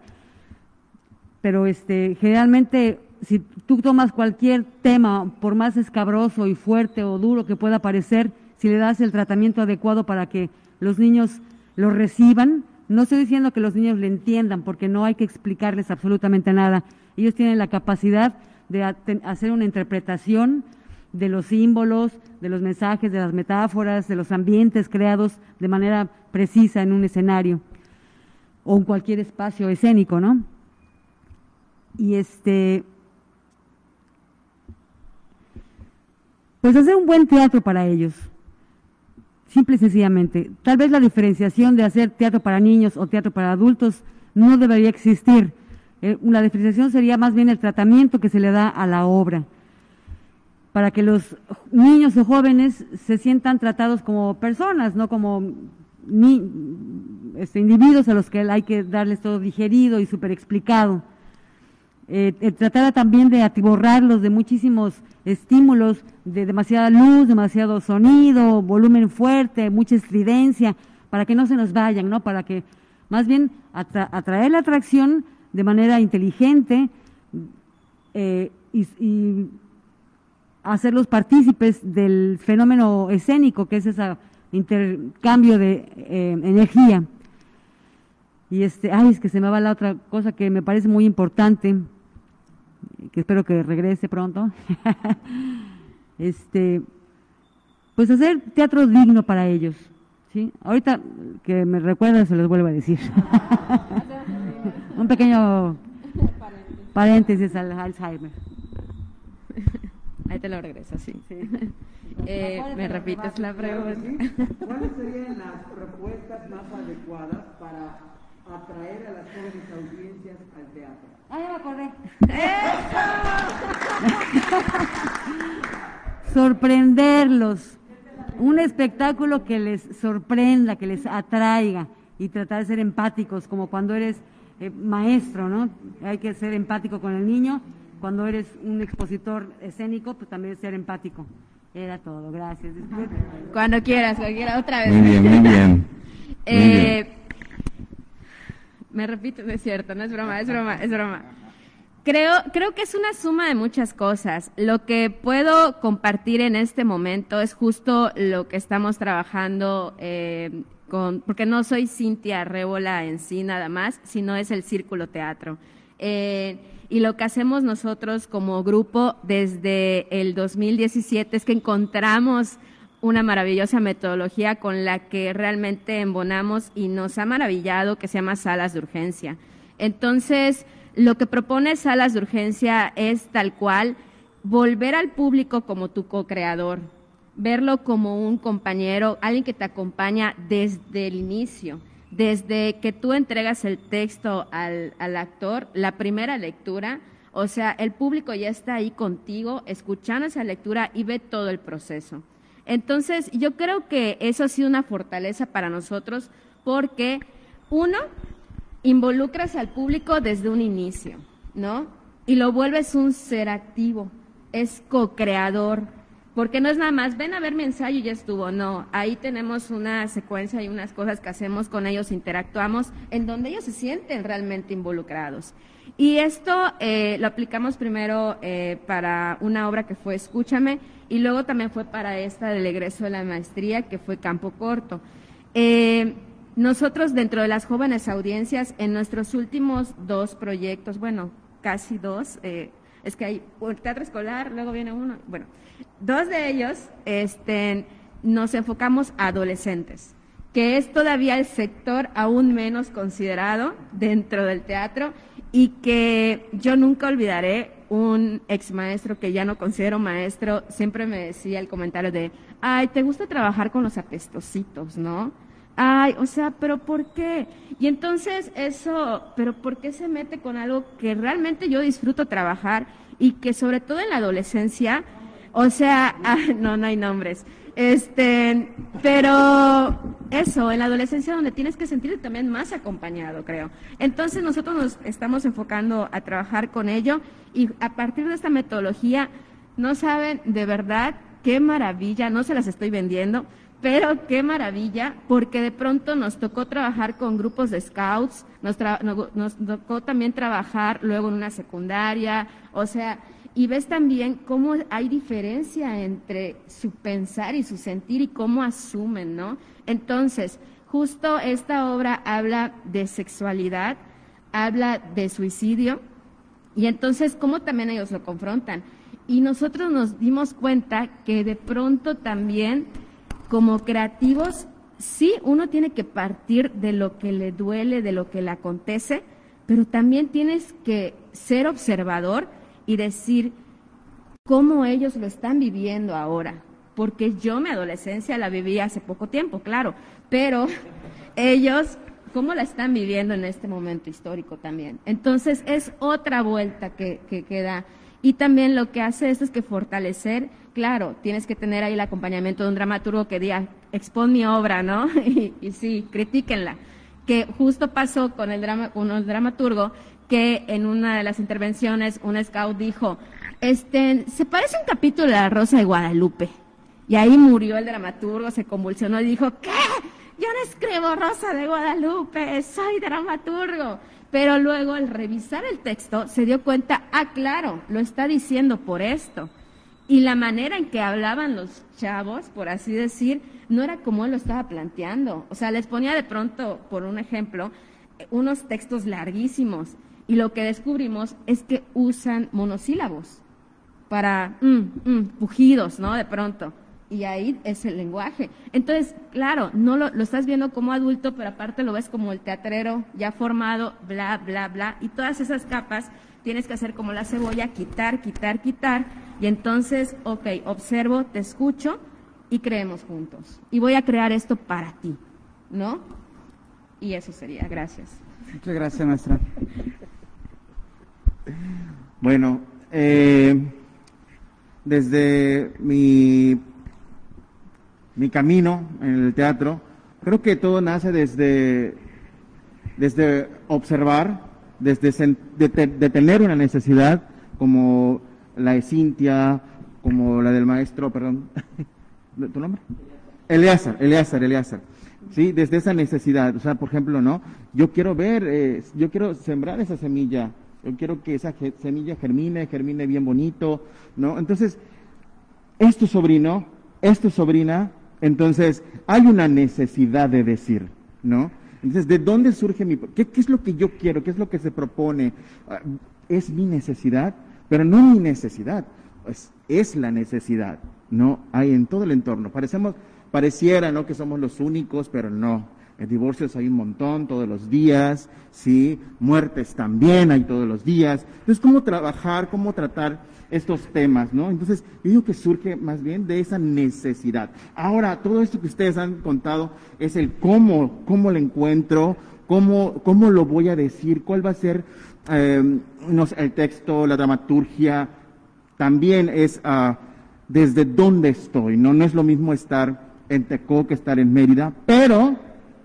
[SPEAKER 5] Pero este, generalmente si tú tomas cualquier tema, por más escabroso y fuerte o duro que pueda parecer, si le das el tratamiento adecuado para que los niños lo reciban. No estoy diciendo que los niños le entiendan, porque no hay que explicarles absolutamente nada. Ellos tienen la capacidad de hacer una interpretación de los símbolos, de los mensajes, de las metáforas, de los ambientes creados de manera precisa en un escenario o en cualquier espacio escénico, ¿no? Y este, pues hacer un buen teatro para ellos. Simple y sencillamente. Tal vez la diferenciación de hacer teatro para niños o teatro para adultos no debería existir. Eh, la diferenciación sería más bien el tratamiento que se le da a la obra, para que los niños o jóvenes se sientan tratados como personas, no como este, individuos a los que hay que darles todo digerido y súper explicado. Eh, eh, tratara también de atiborrarlos de muchísimos estímulos, de demasiada luz, demasiado sonido, volumen fuerte, mucha estridencia, para que no se nos vayan, ¿no? Para que más bien atraer la atracción de manera inteligente eh, y, hacerlos partícipes del fenómeno escénico, que es ese intercambio de energía. Y este, ay, es que se me va la otra cosa que me parece muy importante, que espero que regrese pronto. este, pues hacer teatro digno para ellos. ¿sí? Ahorita que me recuerden se los vuelvo a decir. Un pequeño paréntesis al Alzheimer.
[SPEAKER 4] Ahí te lo regreso, sí. Eh, me repites la pregunta.
[SPEAKER 2] ¿Cuáles serían las respuestas más adecuadas para atraer a las jóvenes audiencias al teatro?
[SPEAKER 5] Ah, ya me acordé. Sorprenderlos. Un espectáculo que les sorprenda, que les atraiga y tratar de ser empáticos, como cuando eres eh, maestro, ¿no? Hay que ser empático con el niño. Cuando eres un expositor escénico, pues también ser empático. Era todo, gracias.
[SPEAKER 4] Cuando quieras, cualquiera, otra vez.
[SPEAKER 7] Muy bien, muy bien.
[SPEAKER 4] eh, me repito, es cierto, no es broma, es broma, es broma. Creo, creo que es una suma de muchas cosas. Lo que puedo compartir en este momento es justo lo que estamos trabajando eh, con, porque no soy Cintia Rébola en sí nada más, sino es el Círculo Teatro. Eh, y lo que hacemos nosotros como grupo desde el 2017 es que encontramos una maravillosa metodología con la que realmente embonamos y nos ha maravillado que se llama salas de urgencia. Entonces, lo que propone salas de urgencia es tal cual volver al público como tu co-creador, verlo como un compañero, alguien que te acompaña desde el inicio, desde que tú entregas el texto al, al actor, la primera lectura, o sea, el público ya está ahí contigo, escuchando esa lectura y ve todo el proceso. Entonces, yo creo que eso ha sido una fortaleza para nosotros porque, uno, involucras al público desde un inicio, ¿no? Y lo vuelves un ser activo, es co-creador. Porque no es nada más, ven a ver mi ensayo y ya estuvo. No, ahí tenemos una secuencia y unas cosas que hacemos con ellos, interactuamos, en donde ellos se sienten realmente involucrados. Y esto eh, lo aplicamos primero eh, para una obra que fue Escúchame y luego también fue para esta del egreso de la maestría que fue Campo Corto. Eh, nosotros dentro de las jóvenes audiencias, en nuestros últimos dos proyectos, bueno, casi dos, es que hay un teatro escolar, luego viene uno, bueno, dos de ellos este, nos enfocamos a adolescentes, que es todavía el sector aún menos considerado dentro del teatro y que yo nunca olvidaré un ex maestro que ya no considero maestro, siempre me decía el comentario de, ay, te gusta trabajar con los apestositos, ¿no? Ay, o sea, pero ¿por qué? Y entonces eso, pero ¿por qué se mete con algo que realmente yo disfruto trabajar y que sobre todo en la adolescencia, o sea, ah, no, no hay nombres. Este, pero eso, en la adolescencia donde tienes que sentirte también más acompañado, creo. Entonces nosotros nos estamos enfocando a trabajar con ello y a partir de esta metodología, no saben de verdad qué maravilla, no se las estoy vendiendo, pero qué maravilla, porque de pronto nos tocó trabajar con grupos de scouts, nos, nos, tocó también trabajar luego en una secundaria, o sea, y ves también cómo hay diferencia entre su pensar y su sentir y cómo asumen, ¿no? Entonces, justo esta obra habla de sexualidad, habla de suicidio, y entonces cómo también ellos lo confrontan. Y nosotros nos dimos cuenta que de pronto también como creativos, sí, uno tiene que partir de lo que le duele, de lo que le acontece, pero también tienes que ser observador y decir cómo ellos lo están viviendo ahora. Porque yo mi adolescencia la viví hace poco tiempo, claro, pero ellos cómo la están viviendo en este momento histórico también. Entonces es otra vuelta que, que, da. Y también lo que hace esto es que fortalecer, claro, tienes que tener ahí el acompañamiento de un dramaturgo que diga, expon mi obra, ¿no? y, sí, critíquenla. Que justo pasó con el, drama, con el dramaturgo que en una de las intervenciones un scout dijo, este, se parece un capítulo de La Rosa de Guadalupe. Y ahí murió el dramaturgo, se convulsionó y dijo, ¿qué? Yo no escribo Rosa de Guadalupe, soy dramaturgo. Pero luego al revisar el texto se dio cuenta, ah, claro, lo está diciendo por esto. Y la manera en que hablaban los chavos, por así decir, no era como él lo estaba planteando. O sea, les ponía de pronto, por un ejemplo, unos textos larguísimos. Y lo que descubrimos es que usan monosílabos para mm, mm, pujidos, ¿no? De pronto y ahí es el lenguaje. Entonces, claro, no lo, estás viendo como adulto, pero aparte lo ves como el teatrero ya formado, bla, bla, bla, y todas esas capas tienes que hacer como la cebolla, quitar, quitar, quitar, y entonces, ok, observo, te escucho y creemos juntos. Y voy a crear esto para ti, ¿no? Y eso sería, gracias.
[SPEAKER 2] Muchas gracias, maestra.
[SPEAKER 3] Bueno, eh, desde mi mi camino en el teatro, creo que todo nace desde, desde observar, desde de, tener una necesidad como la de Cintia, como la del maestro, perdón, ¿tu nombre? Eleazar, Eleazar, Eleazar. Sí, desde esa necesidad, o sea, por ejemplo, ¿no? Yo quiero ver, eh, yo quiero sembrar esa semilla, yo quiero que esa semilla germine, germine bien bonito, ¿no? Entonces, es tu sobrino, es sobrina, entonces, hay una necesidad de decir, ¿no? Entonces, ¿de dónde surge mi... ¿Qué, qué es lo que yo quiero? ¿Qué es lo que se propone? Ah, es mi necesidad, pero no mi necesidad, pues es la necesidad, ¿no? Hay en todo el entorno. Parecemos, pareciera, ¿no? Que somos los únicos, pero no. En divorcios hay un montón todos los días, ¿sí? Muertes también hay todos los días. Entonces, ¿cómo trabajar, cómo tratar estos temas, ¿no? Entonces, yo digo que surge más bien de esa necesidad. Ahora, todo esto que ustedes han contado es el cómo, cómo lo encuentro, cómo, cómo lo voy a decir, cuál va a ser em, el texto, la dramaturgia, también es uh, desde dónde estoy, ¿no? No es lo mismo estar en Tecó que estar en Mérida, pero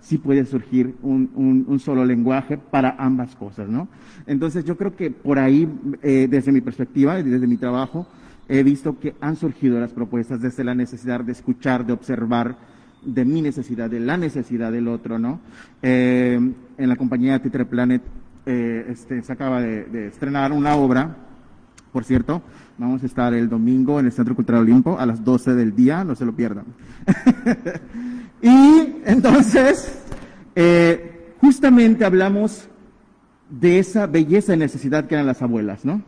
[SPEAKER 3] sí puede surgir un, solo lenguaje para ambas cosas, ¿no? Entonces yo creo que por ahí, eh, desde mi perspectiva, desde mi trabajo, he visto que han surgido las propuestas desde la necesidad de escuchar, de observar, de mi necesidad, de la necesidad del otro, ¿no? Eh, en la compañía Titre Planet eh, este, se acaba de, estrenar una obra, por cierto, vamos a estar el domingo en el Centro Cultural Olimpo a las 12 del día, no se lo pierdan. y entonces, eh, justamente hablamos de esa belleza y necesidad que eran las abuelas, ¿no?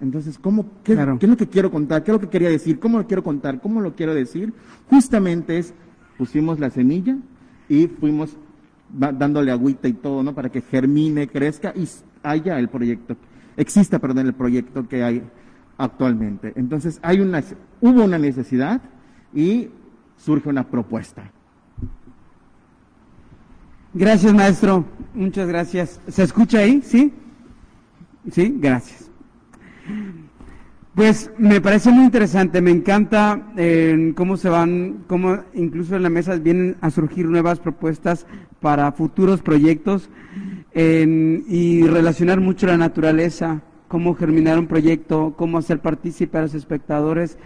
[SPEAKER 3] Entonces, ¿cómo, qué, ¿qué, es lo que quiero contar? ¿Qué es lo que quería decir? ¿Cómo lo quiero contar? ¿Cómo lo quiero decir? Justamente es, pusimos la semilla y fuimos dándole agüita y todo, ¿no? Para que germine, crezca y haya el proyecto, exista, perdón, el proyecto que hay actualmente. Entonces, hay una, hubo una necesidad y surge una propuesta.
[SPEAKER 2] Gracias, maestro. Muchas gracias. ¿Se escucha ahí? ¿Sí? Sí, gracias. Pues me parece muy interesante, me encanta eh, cómo se van, cómo incluso en la mesa vienen a surgir nuevas propuestas para futuros proyectos y relacionar mucho la naturaleza, cómo germinar un proyecto, cómo hacer partícipe a los espectadores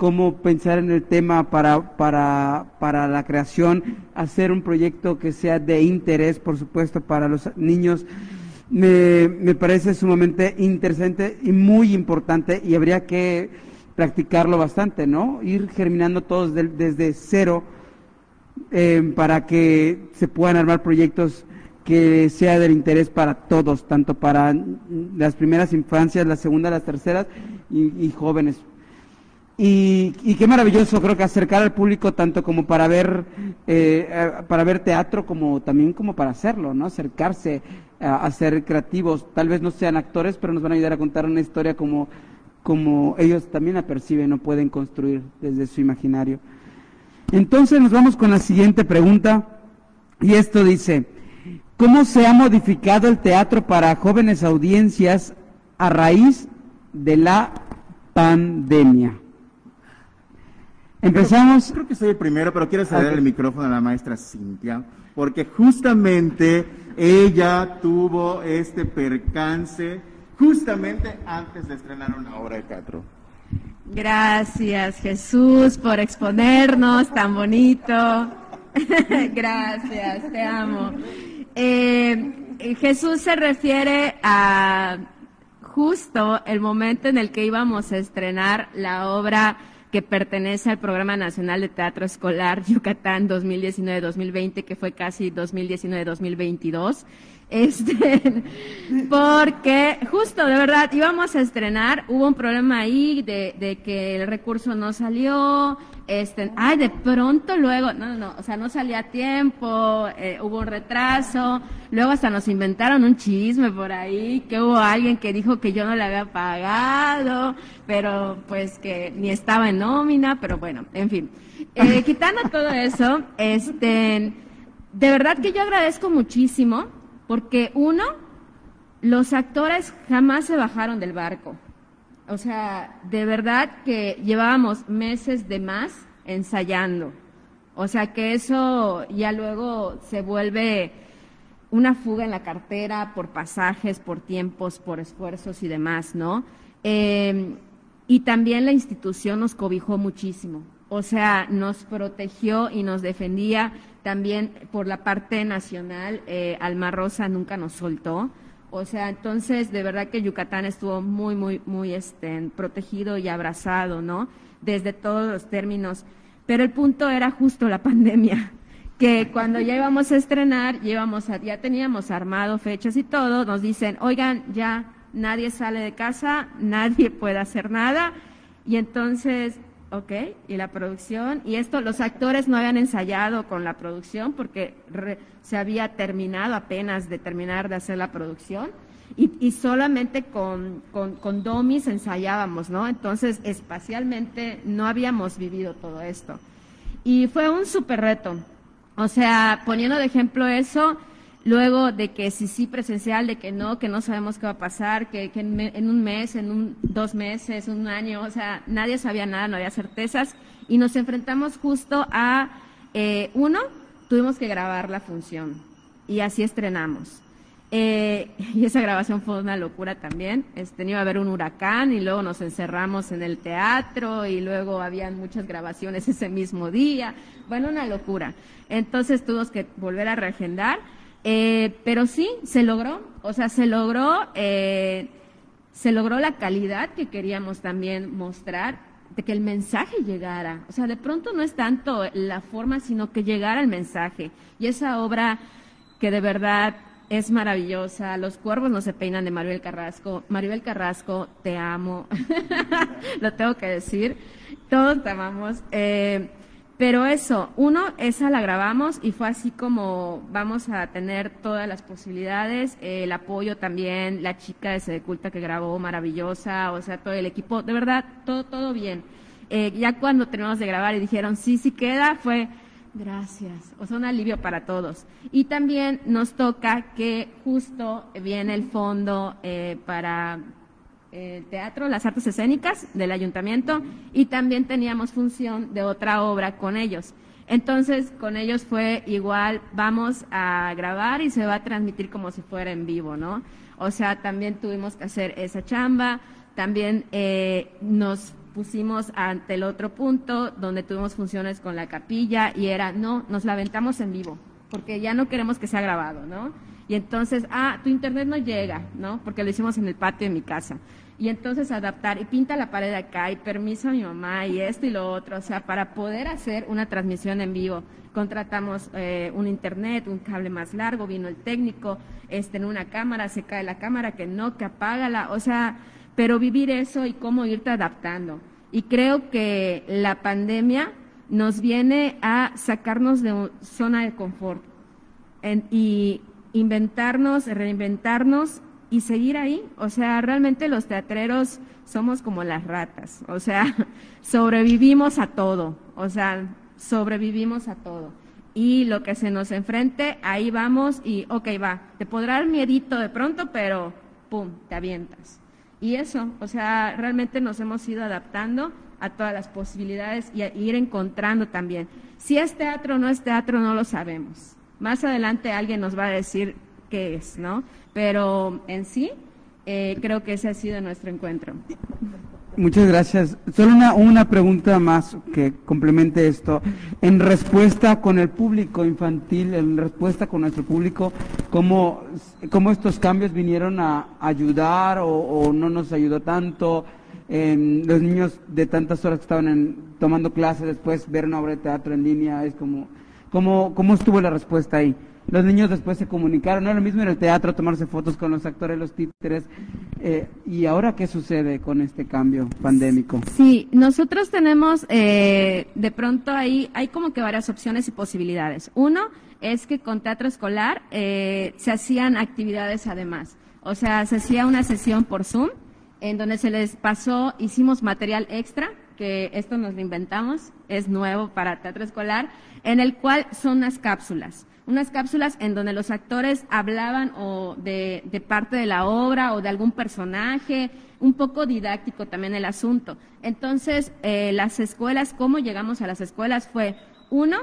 [SPEAKER 2] cómo pensar en el tema para, para, para la creación, hacer un proyecto que sea de interés, por supuesto, para los niños. Me, me parece sumamente interesante y muy importante y habría que practicarlo bastante, ¿no? Ir germinando todos desde cero eh, para que se puedan armar proyectos que sea del interés para todos, tanto para las primeras infancias, las segundas, las terceras y jóvenes y, qué maravilloso, creo que acercar al público tanto como para ver, eh, eh, para ver teatro como también como para hacerlo, ¿no? Acercarse a, ser creativos. Tal vez no sean actores, pero nos van a ayudar a contar una historia como, como ellos también la perciben o pueden construir desde su imaginario. Entonces nos vamos con la siguiente pregunta y esto dice, ¿cómo se ha modificado el teatro para jóvenes audiencias a raíz de la pandemia? Empezamos.
[SPEAKER 3] Creo, que soy el primero, pero quiero ceder el micrófono a la maestra Cintia, porque justamente ella tuvo este percance justamente antes de estrenar una obra de teatro.
[SPEAKER 4] Gracias Jesús por exponernos tan bonito. Gracias, te amo. Eh, Jesús se refiere a justo el momento en el que íbamos a estrenar la obra que pertenece al Programa Nacional de Teatro Escolar Yucatán 2019-2020, que fue casi 2019-2022. Este, porque justo, de verdad, íbamos a estrenar, hubo un problema ahí de, de que el recurso no salió, este, ay, de pronto luego, no, no, no, o sea, no salía a tiempo, eh, hubo un retraso, luego hasta nos inventaron un chisme por ahí, que hubo alguien que dijo que yo no le había pagado, pero pues que ni estaba en nómina, pero bueno, en fin. Eh, quitando todo eso, este, de verdad que yo agradezco muchísimo, porque uno, los actores jamás se bajaron del barco. O sea, de verdad que llevábamos meses de más ensayando. O sea que eso ya luego se vuelve una fuga en la cartera por pasajes, por tiempos, por esfuerzos y demás, ¿no? Em, y también la institución nos cobijó muchísimo. O sea, nos protegió y nos defendía también por la parte nacional. Eh, Alma Rosa nunca nos soltó. O sea, entonces de verdad que Yucatán estuvo muy, muy, muy este, protegido y abrazado, ¿no? Desde todos los términos. Pero el punto era justo la pandemia, que cuando ya íbamos a estrenar, ya teníamos armado fechas y todo, nos dicen, oigan, ya nadie sale de casa, nadie puede hacer nada. Y entonces Ok, y la producción, y esto, los actores no habían ensayado con la producción porque se había terminado apenas de terminar de hacer la producción y, solamente con, con, con, domis ensayábamos, ¿no? Entonces, espacialmente no habíamos vivido todo esto. Y fue un súper reto. O sea, poniendo de ejemplo eso, luego de que si sí presencial, de que no, que no sabemos qué va a pasar, que, en, un mes, en un, dos meses, un año, o sea, nadie sabía nada, no había certezas, y nos enfrentamos justo a, eh, uno, tuvimos que grabar la función, y así estrenamos. Eh, y esa grabación fue una locura también. Este, iba a haber un huracán y luego nos encerramos en el teatro y luego habían muchas grabaciones ese mismo día. Bueno, una locura. Entonces tuvimos que volver a reagendar. Eh, pero sí, se logró. O sea, se logró, eh, se logró la calidad que queríamos también mostrar de que el mensaje llegara. O sea, de pronto no es tanto la forma, sino que llegara el mensaje. Y esa obra que de verdad es maravillosa. Los cuervos no se peinan de Maribel Carrasco. Maribel Carrasco, te amo. Lo tengo que decir. Todos te amamos. Eh, pero eso, uno, esa la grabamos y fue así como vamos a tener todas las posibilidades, el apoyo también, la chica de Sedeculta que grabó, maravillosa, o sea, todo el equipo, de verdad, todo, todo bien. Eh, ya cuando terminamos de grabar y dijeron, sí, sí queda, fue, gracias, o sea, un alivio para todos. Y también nos toca que justo viene el fondo eh, para el teatro, las artes escénicas del ayuntamiento y también teníamos función de otra obra con ellos. Entonces, con ellos fue igual, vamos a grabar y se va a transmitir como si fuera en vivo, ¿no? O sea, también tuvimos que hacer esa chamba, también eh, nos pusimos ante el otro punto donde tuvimos funciones con la capilla y era, no, nos la aventamos en vivo, porque ya no queremos que sea grabado, ¿no? Y entonces, ah, tu internet no llega, ¿no? Porque lo hicimos en el patio de mi casa. Y entonces adaptar, y pinta la pared acá, y permiso a mi mamá, y esto y lo otro. O sea, para poder hacer una transmisión en vivo, contratamos eh, un internet, un cable más largo, vino el técnico, este, en una cámara, se cae la cámara, que no, que apágala. O sea, pero vivir eso y cómo irte adaptando. Y creo que la pandemia nos viene a sacarnos de zona de confort. y inventarnos, reinventarnos y seguir ahí. O sea, realmente los teatreros somos como las ratas. O sea, sobrevivimos a todo. O sea, sobrevivimos a todo. Y lo que se nos enfrente, ahí vamos y, ok, va, te podrá dar miedito de pronto, pero, ¡pum!, te avientas. Y eso, o sea, realmente nos hemos ido adaptando a todas las posibilidades y a ir encontrando también. Si es teatro o no es teatro, no lo sabemos. Más adelante alguien nos va a decir qué es, ¿no? Pero en sí, eh, creo que ese ha sido nuestro encuentro.
[SPEAKER 2] Muchas gracias. Solo una, una pregunta más que complemente esto. En respuesta con el público infantil, en respuesta con nuestro público, ¿cómo, cómo estos cambios vinieron a ayudar o, no nos ayudó tanto? los niños de tantas horas que estaban tomando clases, después ver una obra de teatro en línea, es como ¿Cómo, ¿Cómo estuvo la respuesta ahí? Los niños después se comunicaron, no lo mismo en el teatro tomarse fotos con los actores, los títeres. Eh, ¿Y ahora qué sucede con este cambio pandémico?
[SPEAKER 4] Sí, nosotros tenemos eh, de pronto ahí, hay como que varias opciones y posibilidades. Uno es que con teatro escolar eh, se hacían actividades además. O sea, se hacía una sesión por Zoom en donde se les pasó, hicimos material extra, que esto nos lo inventamos, es nuevo para teatro escolar en el cual son unas cápsulas, unas cápsulas en donde los actores hablaban o de, parte de la obra o de algún personaje, un poco didáctico también el asunto. Entonces, eh, las escuelas, cómo llegamos a las escuelas fue, uno,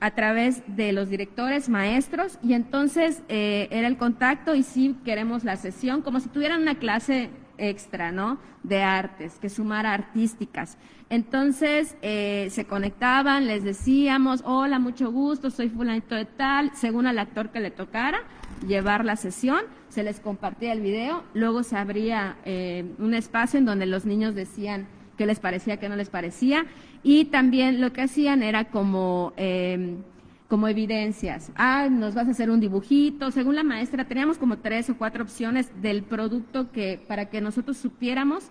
[SPEAKER 4] a través de los directores, maestros, y entonces eh, era el contacto y sí queremos la sesión, como si tuvieran una clase extra, ¿no? De artes, que sumara artísticas. Entonces eh, se conectaban, les decíamos, hola, mucho gusto, soy fulanito de tal, según al actor que le tocara, llevar la sesión, se les compartía el video, luego se abría eh, un espacio en donde los niños decían qué les parecía, qué no les parecía, y también lo que hacían era como... Eh, como evidencias. Ah, nos vas a hacer un dibujito. Según la maestra, teníamos como tres o cuatro opciones del producto que para que nosotros supiéramos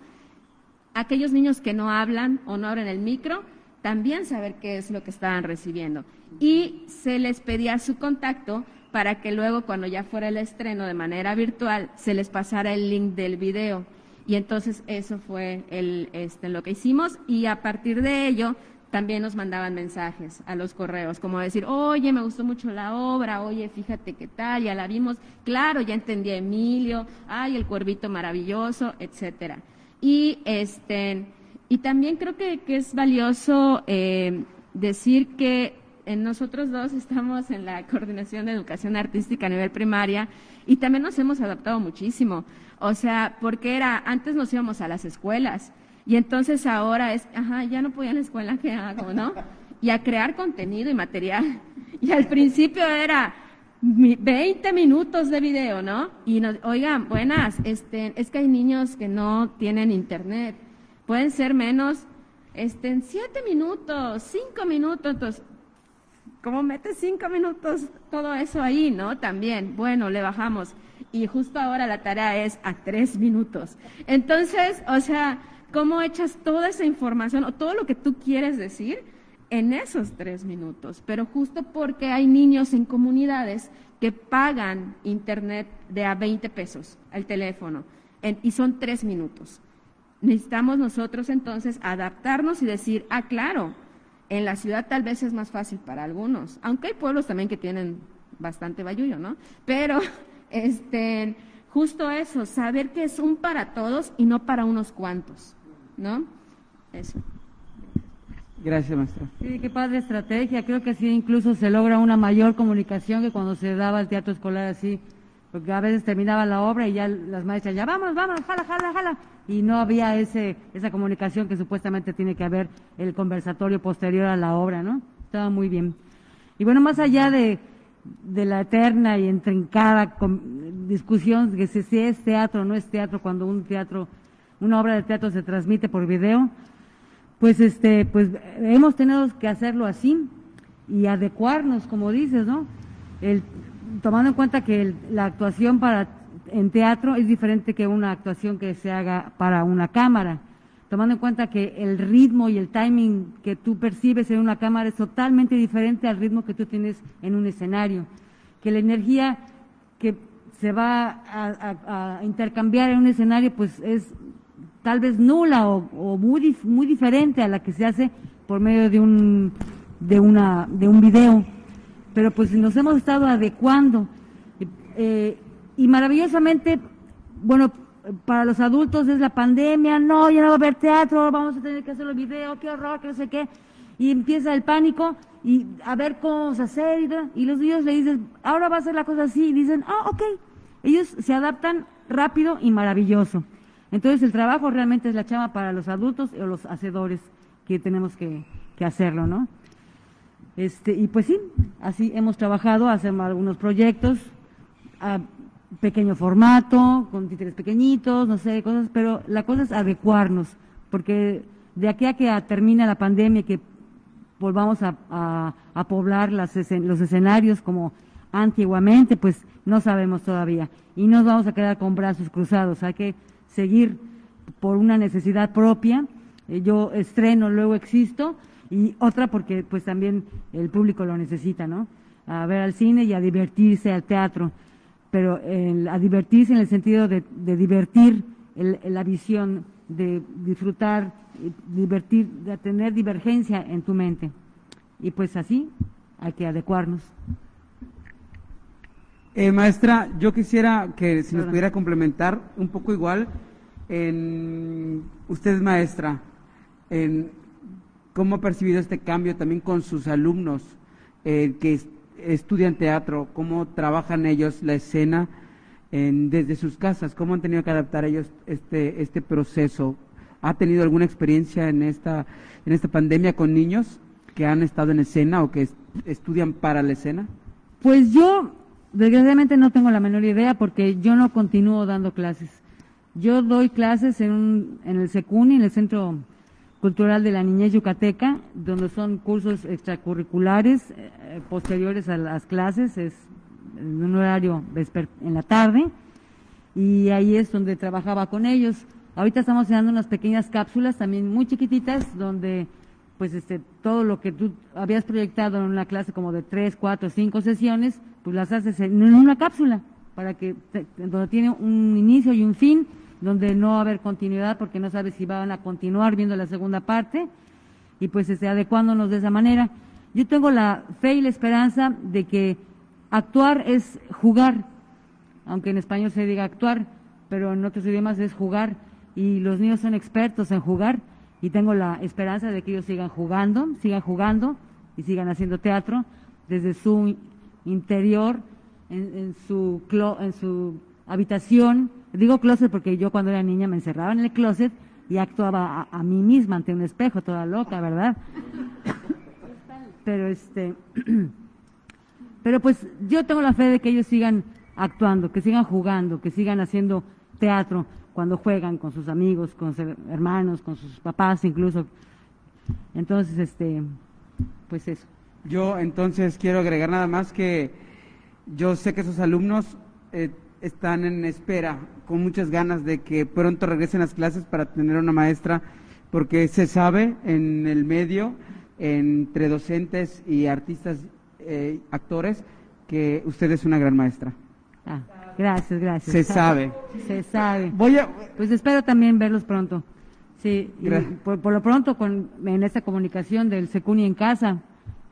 [SPEAKER 4] aquellos niños que no hablan o no abren el micro, también saber qué es lo que estaban recibiendo. Y se les pedía su contacto para que luego, cuando ya fuera el estreno de manera virtual, se les pasara el link del video. Y entonces eso fue el, este, lo que hicimos y a partir de ello también nos mandaban mensajes a los correos, como decir, oye, me gustó mucho la obra, oye, fíjate qué tal, ya la vimos, claro, ya entendí a Emilio, ay, el cuervito maravilloso, etcétera. Y este, y también creo que, es valioso eh, decir que en nosotros dos estamos en la coordinación de educación artística a nivel primaria y también nos hemos adaptado muchísimo. O sea, porque era, antes nos íbamos a las escuelas y entonces ahora es, ajá, ya no podía en la escuela, ¿qué hago, no? Y a crear contenido y material. Y al principio era 20 minutos de video, ¿no? Y nos, oigan, buenas, este, es que hay niños que no tienen internet. Pueden ser menos, este, en 7 minutos, 5 minutos. Entonces, ¿cómo metes 5 minutos todo eso ahí, no? También, bueno, le bajamos. Y justo ahora la tarea es a 3 minutos. Entonces, o sea, ¿cómo echas toda esa información o todo lo que tú quieres decir? en esos tres minutos, pero justo porque hay niños en comunidades que pagan internet de a 20 pesos al teléfono y son tres minutos. Necesitamos nosotros entonces adaptarnos y decir, ah, claro, en la ciudad tal vez es más fácil para algunos, aunque hay pueblos también que tienen bastante bayullo, ¿no? Pero, este, justo eso, saber que es un para todos y no para unos cuantos, ¿no? Eso.
[SPEAKER 6] Gracias, maestra.
[SPEAKER 5] Sí, qué padre estrategia. Creo que sí, incluso se logra una mayor comunicación que cuando se daba el teatro escolar así. Porque a veces terminaba la obra y ya las maestras, ya vamos, vamos, jala, jala, jala. Y no había ese, esa comunicación que supuestamente tiene que haber el conversatorio posterior a la obra, ¿no? Estaba muy bien. Y bueno, más allá de, de la eterna y entrincada discusión de si es teatro o no es teatro cuando un teatro, una obra de teatro se transmite por video, pues este, pues hemos tenido que hacerlo así y adecuarnos, como dices, ¿no? El, tomando en cuenta que la actuación para en teatro es diferente que una actuación que se haga para una cámara, tomando en cuenta que el ritmo y el timing que tú percibes en una cámara es totalmente diferente al ritmo que tú tienes en un escenario, que la energía que se va a intercambiar en un escenario pues es tal vez nula o, muy, muy diferente a la que se hace por medio de un, de una, de un video. Pero pues nos hemos estado adecuando. Eh, y maravillosamente, bueno, para los adultos es la pandemia, no, ya no va a haber teatro, vamos a tener que hacer los videos, qué horror, qué no sé qué. Y empieza el pánico y a ver cómo vamos a hacer. Y, los niños le dicen, ahora va a ser la cosa así. Y dicen, ah, ok. Ellos se adaptan rápido y maravilloso. Entonces el trabajo realmente es la chama para los adultos o los hacedores que tenemos que, hacerlo, ¿no? Este, y pues sí, así hemos trabajado, hacemos algunos proyectos a pequeño formato, con títeres pequeñitos, no sé, cosas, pero la cosa es adecuarnos, porque de aquí a que termine la pandemia, que volvamos a, poblar los escenarios como antiguamente, pues no sabemos todavía. Y nos vamos a quedar con brazos cruzados, hay que seguir por una necesidad propia. Eh, yo estreno, luego existo, y otra porque pues también el público lo necesita, ¿no? A ver al cine y a divertirse al teatro, pero a divertirse en el sentido de, divertir la visión, de disfrutar, divertir, de tener divergencia en tu mente. Y pues así hay que adecuarnos.
[SPEAKER 2] Eh, maestra, yo quisiera que si nos pudiera complementar un poco igual en, usted es maestra, en cómo ha percibido este cambio también con sus alumnos eh, que estudian teatro, cómo trabajan ellos la escena desde sus casas, cómo han tenido que adaptar ellos este, este proceso. ¿Ha tenido alguna experiencia en esta, en esta pandemia con niños que han estado en escena o que estudian para la escena?
[SPEAKER 5] Pues yo, desgraciadamente, no tengo la menor idea porque yo no continúo dando clases. Yo doy clases en, en el SECUNI, en el Centro Cultural de la Niñez Yucateca, donde son cursos extracurriculares eh, posteriores a las clases, es en un horario en la tarde, y ahí es donde trabajaba con ellos. Ahorita estamos dando unas pequeñas cápsulas también muy chiquititas, donde pues este, todo lo que tú habías proyectado en una clase como de tres, cuatro, cinco sesiones, pues las haces en una cápsula, para que, donde tiene un inicio y un fin, donde no va a haber continuidad porque no sabes si van a continuar viendo la segunda parte y pues esté adecuándonos de esa manera. Yo tengo la fe y la esperanza de que actuar es jugar, aunque en español se diga actuar, pero en otros idiomas es jugar y los niños son expertos en jugar y tengo la esperanza de que ellos sigan jugando, sigan jugando y sigan haciendo teatro desde su interior, en, su, en su habitación. Digo closet porque yo cuando era niña me encerraba en el closet y actuaba a, a mí misma ante un espejo, toda loca, ¿verdad? Pero este, pero pues yo tengo la fe de que ellos sigan actuando, que sigan jugando, que sigan haciendo teatro cuando juegan con sus amigos, con sus hermanos, con sus papás incluso. Entonces, este, pues eso.
[SPEAKER 2] Yo entonces quiero agregar nada más que yo sé que sus alumnos eh, están en espera, con muchas ganas de que pronto regresen las clases para tener una maestra, porque se sabe en el medio, entre docentes y artistas, eh, actores, que usted es una gran maestra.
[SPEAKER 5] Ah, gracias, gracias.
[SPEAKER 2] Se sabe.
[SPEAKER 5] Se sabe.
[SPEAKER 2] Voy a...
[SPEAKER 5] Pues espero también verlos pronto. Sí, por, lo pronto con, en esta comunicación del Secuni en casa,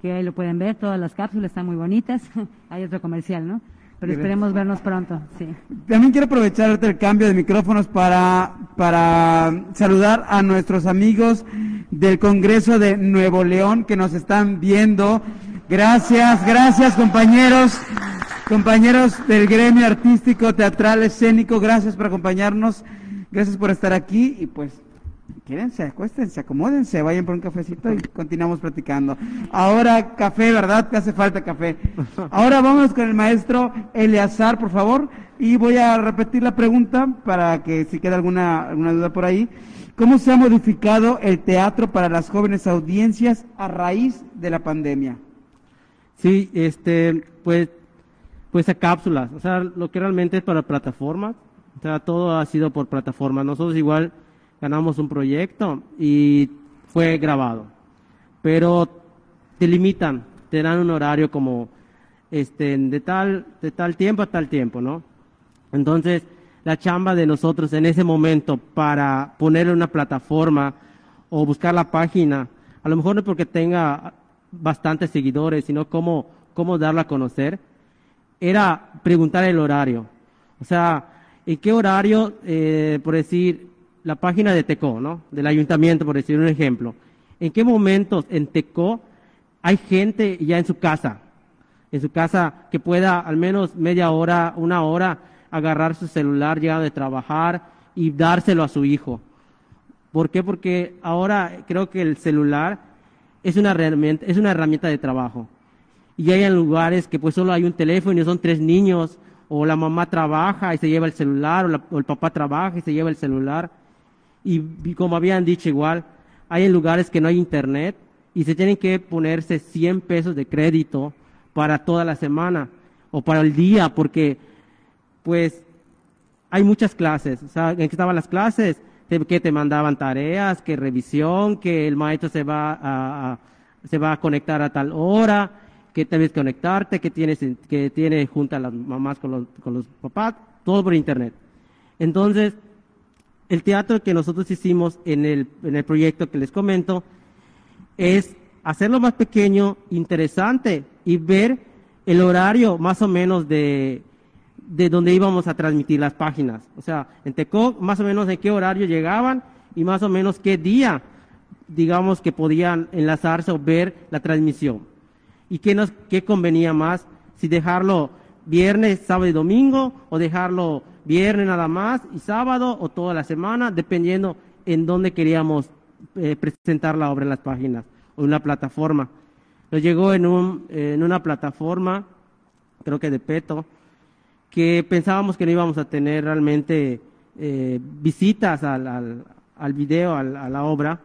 [SPEAKER 5] que ahí lo pueden ver, todas las cápsulas están muy bonitas. Hay otro comercial, ¿no? Pero esperemos vernos pronto, sí.
[SPEAKER 2] También quiero aprovechar el cambio de micrófonos para, para saludar a nuestros amigos del Congreso de Nuevo León que nos están viendo. Gracias, gracias compañeros, compañeros del gremio artístico, teatral, escénico, gracias por acompañarnos, gracias por estar aquí y pues Quédense, acuéstense, acomódense, vayan por un cafecito y continuamos platicando. Ahora café, ¿verdad? Que hace falta café. Ahora vamos con el maestro Eleazar, por favor, y voy a repetir la pregunta para que si queda alguna, alguna duda por ahí. ¿Cómo se ha modificado el teatro para las jóvenes audiencias a raíz de la pandemia?
[SPEAKER 6] Sí, este, pues, pues a cápsulas, o sea, lo que realmente es para plataformas, o sea, todo ha sido por plataformas. Nosotros igual ganamos un proyecto y fue grabado. Pero te limitan, te dan un horario como este, de, tal, de tal tiempo a tal tiempo, ¿no? Entonces, la chamba de nosotros en ese momento para ponerle una plataforma o buscar la página, a lo mejor no porque tenga bastantes seguidores, sino cómo, cómo darla a conocer, era preguntar el horario. O sea, ¿en qué horario, eh, por decir, la página de TECO, ¿no? Del ayuntamiento, por decir un ejemplo. ¿En qué momentos en TECO hay gente ya en su casa? En su casa que pueda al menos media hora, una hora, agarrar su celular llegando de trabajar y dárselo a su hijo. ¿Por qué? Porque ahora creo que el celular es una herramienta, es una herramienta de trabajo. Y hay lugares que pues solo hay un teléfono y son tres niños, o la mamá trabaja y se lleva el celular, o el papá trabaja y se lleva el celular y, como habían dicho igual, hay lugares que no hay internet y se tienen que ponerse 100 pesos de crédito para toda la semana o para el día, porque pues hay muchas clases. O sea, ¿en qué estaban las clases? Que te mandaban tareas, que revisión, que el maestro se va a, se va a conectar a tal hora, que debes conectarte, que tienes que tiene junta las mamás con los, con los papás, todo por internet. Entonces, el teatro que nosotros hicimos en el, en el proyecto que les comento es hacerlo más pequeño, interesante y ver el horario más o menos de, de donde íbamos a transmitir las páginas. O sea, en TECO más o menos en qué horario llegaban y más o menos qué día, digamos, que podían enlazarse o ver la transmisión. Y qué, nos, qué convenía más, si dejarlo viernes, sábado y domingo o dejarlo viernes nada más y sábado o toda la semana, dependiendo en dónde queríamos eh, presentar la obra en las páginas o en una plataforma. Nos llegó en, un, en una plataforma, creo que de Peto, que pensábamos que no íbamos a tener realmente eh, visitas al, al, al video, a la obra,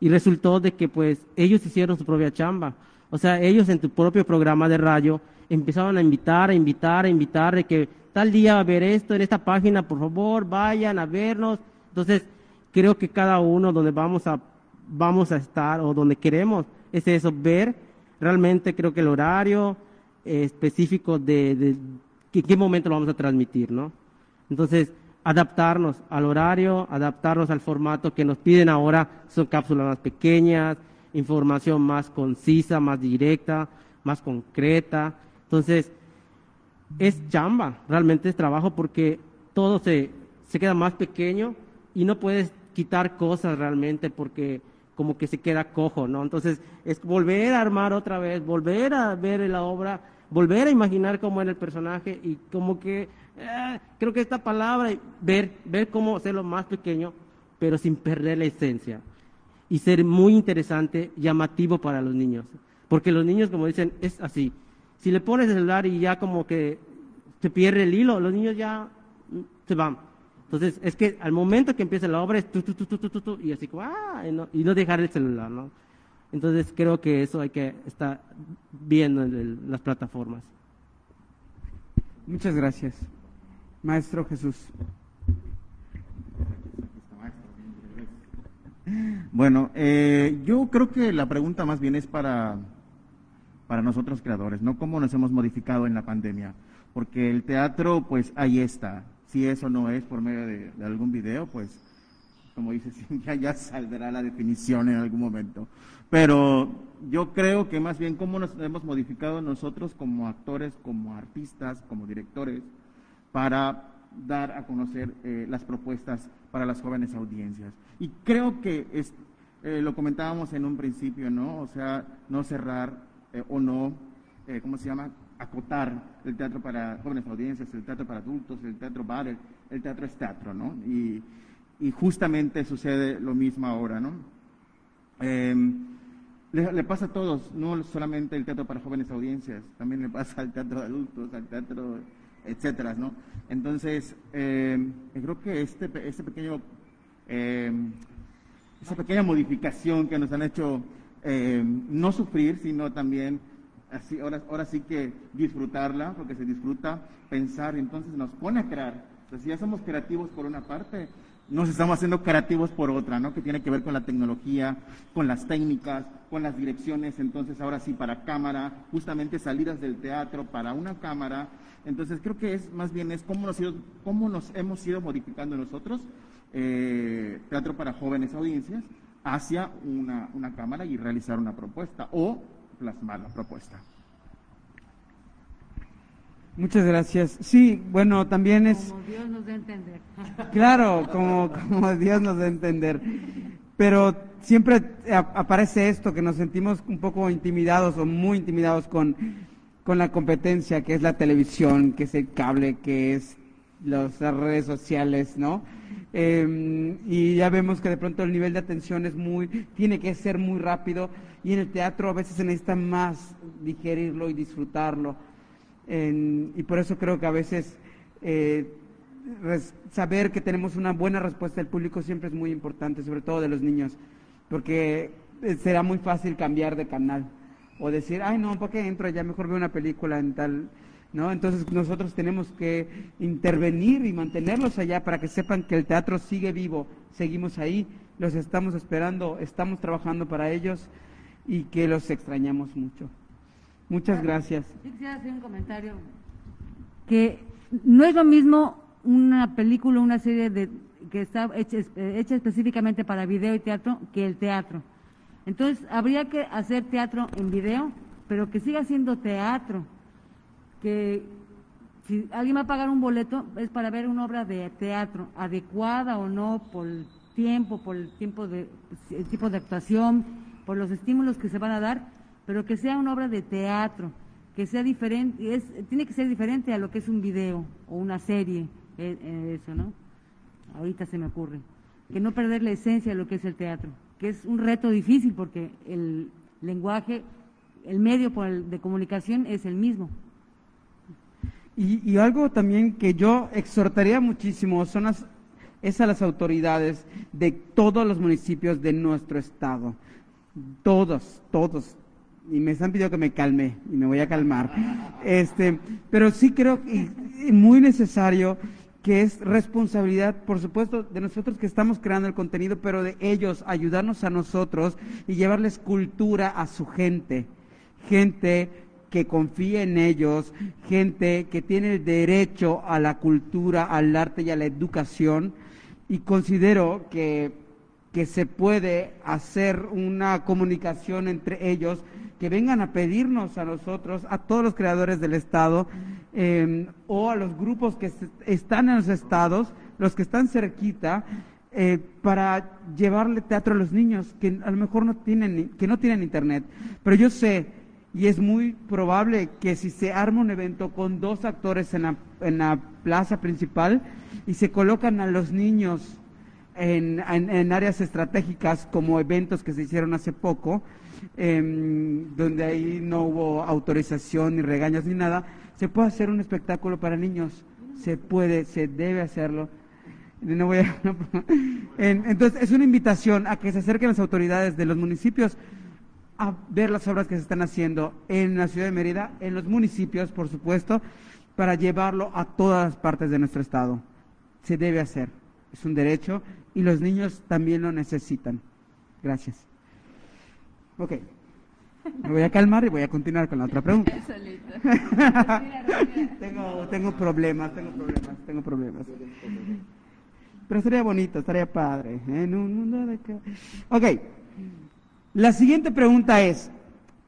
[SPEAKER 6] y resultó de que pues ellos hicieron su propia chamba. O sea, ellos en tu propio programa de radio empezaron a invitar, a invitar, a invitar, de que tal día a ver esto en esta página, por favor, vayan a vernos. Entonces, creo que cada uno donde vamos a, vamos a estar o donde queremos es eso, ver realmente creo que el horario eh, específico de, de, qué momento lo vamos a transmitir, ¿no? Entonces, adaptarnos al horario, adaptarnos al formato que nos piden ahora, son cápsulas más pequeñas, información más concisa, más directa, más concreta. Entonces, es chamba, realmente es trabajo porque todo se, se queda más pequeño y no puedes quitar cosas realmente porque como que se queda cojo, ¿no? Entonces es volver a armar otra vez, volver a ver la obra, volver a imaginar cómo era el personaje y como que eh, creo que esta palabra, ver, ver cómo hacerlo más pequeño, pero sin perder la esencia y ser muy interesante, llamativo para los niños. Porque los niños, como dicen, es así. Si le pones el celular y ya como que se pierde el hilo, los niños ya se van. Entonces, es que al momento que empieza la obra es tu, tu, tu, tu, tu, tu y así como, ah, y no, y no dejar el celular, ¿no? Entonces, creo que eso hay que estar viendo en las plataformas.
[SPEAKER 2] Muchas gracias. Maestro Jesús.
[SPEAKER 3] Bueno, eh, yo creo que la pregunta más bien es para, para nosotros creadores, ¿no? ¿Cómo nos hemos modificado en la pandemia? Porque el teatro, pues ahí está. Si eso no es por medio de, algún video, pues, como dice ya, ya saldrá la definición en algún momento. Pero yo creo que más bien cómo nos hemos modificado nosotros como actores, como artistas, como directores, para dar a conocer eh, las propuestas para las jóvenes audiencias. Y creo que es, eh, lo comentábamos en un principio, ¿no? O sea, no cerrar eh, o no, ¿cómo se llama? Acotar el teatro para jóvenes audiencias, el teatro para adultos, el teatro bar, el, teatro es teatro, ¿no? Y, y, justamente sucede lo mismo ahora, ¿no? Em, le, le, pasa a todos, no solamente el teatro para jóvenes audiencias, también le pasa al teatro de adultos, al teatro etcétera, ¿no? Entonces, eh, creo que este, este pequeño, eh, esa pequeña modificación que nos han hecho eh, no sufrir, sino también así, ahora, ahora sí que disfrutarla, porque se disfruta pensar, entonces nos pone a crear. Entonces, ya somos creativos por una parte, nos estamos haciendo creativos por otra, ¿no? Que tiene que ver con la tecnología, con las técnicas, con las direcciones, entonces ahora sí para cámara, justamente salidas del teatro para una cámara. Entonces creo que es más bien es cómo nos, nos hemos ido modificando nosotros, eh, teatro para jóvenes audiencias, hacia una, una cámara y realizar una propuesta o plasmar la propuesta.
[SPEAKER 2] Muchas gracias. Sí, bueno, también es...
[SPEAKER 5] Como Dios nos da a entender.
[SPEAKER 2] Claro, como, como Dios nos da a entender. Pero siempre aparece esto, que nos sentimos un poco intimidados o muy intimidados con, con la competencia, que es la televisión, que es el cable, que es las redes sociales, ¿no? Em, y ya vemos que de pronto el nivel de atención es muy, tiene que ser muy rápido y en el teatro a veces se necesita más digerirlo y disfrutarlo y por eso creo que a veces eh, saber que tenemos una buena respuesta del público siempre es muy importante, sobre todo de los niños, porque eh, será muy fácil cambiar de canal o decir, ay no, ¿por qué entro? Ya mejor veo una película en tal... ¿No? Entonces nosotros tenemos que intervenir y mantenerlos allá para que sepan que el teatro sigue vivo, seguimos ahí, los estamos esperando, estamos trabajando para ellos y que los extrañamos mucho. Muchas gracias.
[SPEAKER 5] Yo quisiera hacer un comentario. Que no es lo mismo una película, una serie de, que está hecha, hecha específicamente para video y teatro que el teatro. Entonces, habría que hacer teatro en video, pero que siga siendo teatro. Que si alguien va a pagar un boleto, es para ver una obra de teatro, adecuada o no por el tiempo, por el tiempo de, el tipo de actuación, por los estímulos que se van a dar pero que sea una obra de teatro, que sea diferente, es, tiene que ser diferente a lo que es un video o una serie, eh, eh, eso, ¿no? Ahorita se me ocurre. Que no perder la esencia de lo que es el teatro, que es un reto difícil porque el lenguaje, el medio de comunicación es el mismo.
[SPEAKER 2] Y, y, algo también que yo exhortaría muchísimo son las, es a las autoridades de todos los municipios de nuestro estado. Todos, todos, y me están pidiendo que me calme y me voy a calmar. Este, pero sí creo que muy necesario que es responsabilidad, por supuesto, de nosotros que estamos creando el contenido, pero de ellos ayudarnos a nosotros y llevarles cultura a su gente. Gente que confíe en ellos, gente que tiene el derecho a la cultura, al arte y a la educación. Y considero que, que se puede hacer una comunicación entre ellos que vengan a pedirnos a nosotros, a todos los creadores del Estado, em, o a los grupos que están en los estados, los que están cerquita, eh, para llevarle teatro a los niños que a lo mejor no tienen, que no tienen internet. Pero yo sé, y es muy probable que si se arma un evento con dos actores en la, en la plaza principal y se colocan a los niños en, en, áreas estratégicas como eventos que se hicieron hace poco, em, donde ahí no hubo autorización ni regaños ni nada, se puede hacer un espectáculo para niños, se puede, se debe hacerlo. No voy a, entonces, es una invitación a que se acerquen las autoridades de los municipios a ver las obras que se están haciendo en la ciudad de Mérida, en los municipios, por supuesto, para llevarlo a todas las partes de nuestro estado. Se debe hacer, es un derecho y los niños también lo necesitan. Gracias. Ok. Me voy a calmar y voy a continuar con la otra pregunta. tengo, tengo problemas, tengo problemas, tengo problemas. Pero sería bonito, estaría padre. En un mundo de... Ok. La siguiente pregunta es,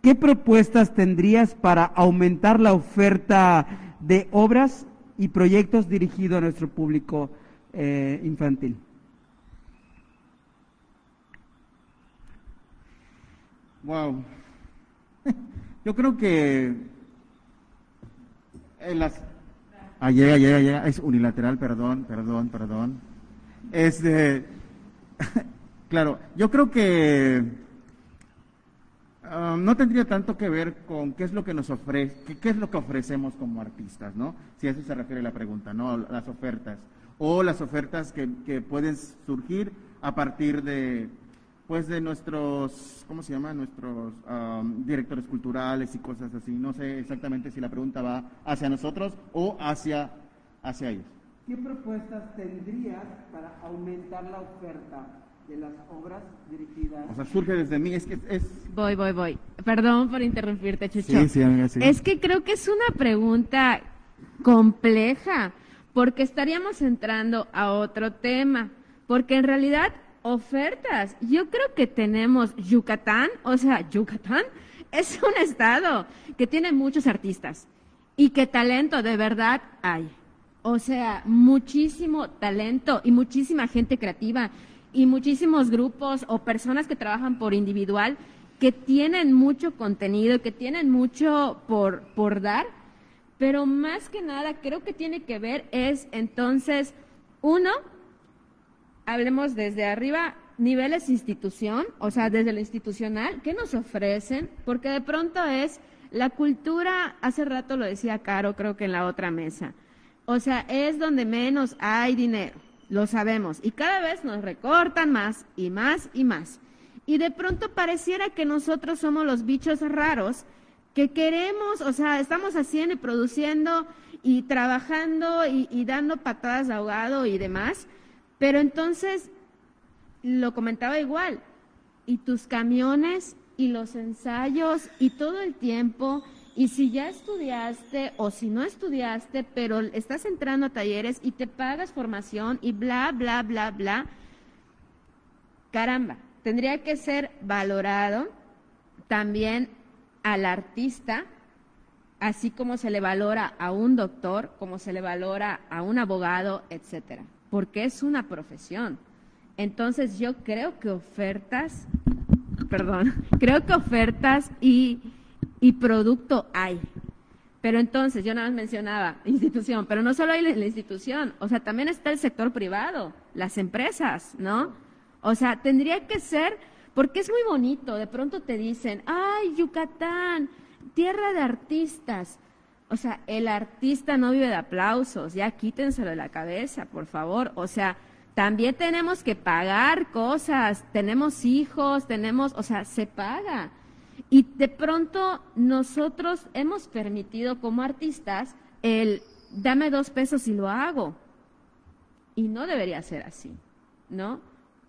[SPEAKER 2] ¿qué propuestas tendrías para aumentar la oferta de obras y proyectos dirigidos a nuestro público eh, infantil?
[SPEAKER 3] Wow. Yo creo que en las... Ah, llega, llega, llega. Es unilateral, perdón, perdón, perdón. Este, claro, yo creo que um, no tendría tanto que ver con qué es lo que nos ofrece, qué, es lo que ofrecemos como artistas, ¿no? Si a eso se refiere la pregunta, ¿no? Las ofertas. O las ofertas que, que pueden surgir a partir de, pues de nuestros, ¿cómo se llama? Nuestros directores culturales y cosas así. No sé exactamente si la pregunta va hacia nosotros o hacia, hacia ellos.
[SPEAKER 2] ¿Qué propuestas tendrías para aumentar la oferta de las obras dirigidas?
[SPEAKER 3] O sea, surge desde mí, es que es...
[SPEAKER 4] Voy, voy, voy. Perdón por interrumpirte, Chucho.
[SPEAKER 3] Sí, sí, amiga, sí.
[SPEAKER 4] Es que creo que es una pregunta compleja, porque estaríamos entrando a otro tema, porque en realidad ofertas, yo creo que tenemos Yucatán, o sea, Yucatán es un estado que tiene muchos artistas y que talento de verdad hay. O sea, muchísimo talento y muchísima gente creativa y muchísimos grupos o personas que trabajan por individual que tienen mucho contenido, que tienen mucho por, por dar, pero más que nada creo que tiene que ver es entonces, uno, hablemos desde arriba, niveles institución, o sea, desde lo institucional, ¿qué nos ofrecen? Porque de pronto es la cultura, hace rato lo decía Caro, creo que en la otra mesa o sea, es donde menos hay dinero, lo sabemos. Y cada vez nos recortan más y más y más. Y de pronto pareciera que nosotros somos los bichos raros que queremos, o sea, estamos haciendo y produciendo y trabajando y, dando patadas de ahogado y demás. Pero entonces, lo comentaba igual, y tus camiones y los ensayos y todo el tiempo y si ya estudiaste o si no estudiaste, pero estás entrando a talleres y te pagas formación y bla, bla, bla, bla, caramba, tendría que ser valorado también al artista, así como se le valora a un doctor, como se le valora a un abogado, etcétera, porque es una profesión. Entonces yo creo que ofertas, perdón, creo que ofertas y y producto hay. Pero entonces, yo nada más mencionaba institución, pero no solo hay la, institución, o sea, también está el sector privado, las empresas, ¿no? O sea, tendría que ser, porque es muy bonito, de pronto te dicen, ay, Yucatán, tierra de artistas. O sea, el artista no vive de aplausos, ya quítenselo de la cabeza, por favor. O sea, también tenemos que pagar cosas, tenemos hijos, tenemos, o sea, se paga. Y de pronto nosotros hemos permitido como artistas el dame dos pesos y lo hago. Y no debería ser así, ¿no?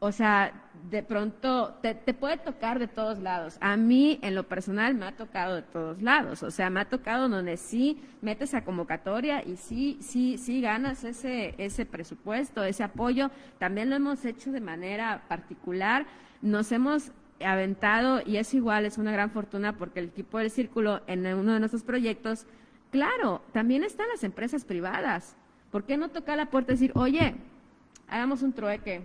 [SPEAKER 4] O sea, de pronto te, te, puede tocar de todos lados. A mí, en lo personal, me ha tocado de todos lados. O sea, me ha tocado donde sí metes a convocatoria y sí, sí, sí ganas ese, ese presupuesto, ese apoyo. También lo hemos hecho de manera particular. Nos hemos aventado y es igual, es una gran fortuna porque el equipo del círculo en uno de nuestros proyectos, claro, también están las empresas privadas. ¿Por qué no tocar la puerta y decir, oye, hagamos un trueque?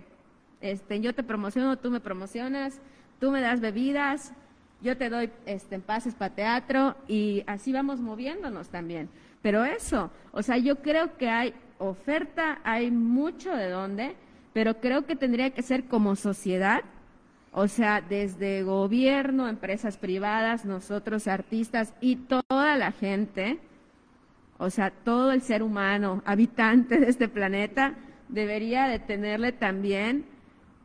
[SPEAKER 4] Este, yo te promociono, tú me promocionas, tú me das bebidas, yo te doy este, pases para teatro y así vamos moviéndonos también. Pero eso, o sea, yo creo que hay oferta, hay mucho de dónde, pero creo que tendría que ser como sociedad, o sea, desde gobierno, empresas privadas, nosotros artistas y toda la gente, o sea, todo el ser humano, habitante de este planeta, debería de tenerle también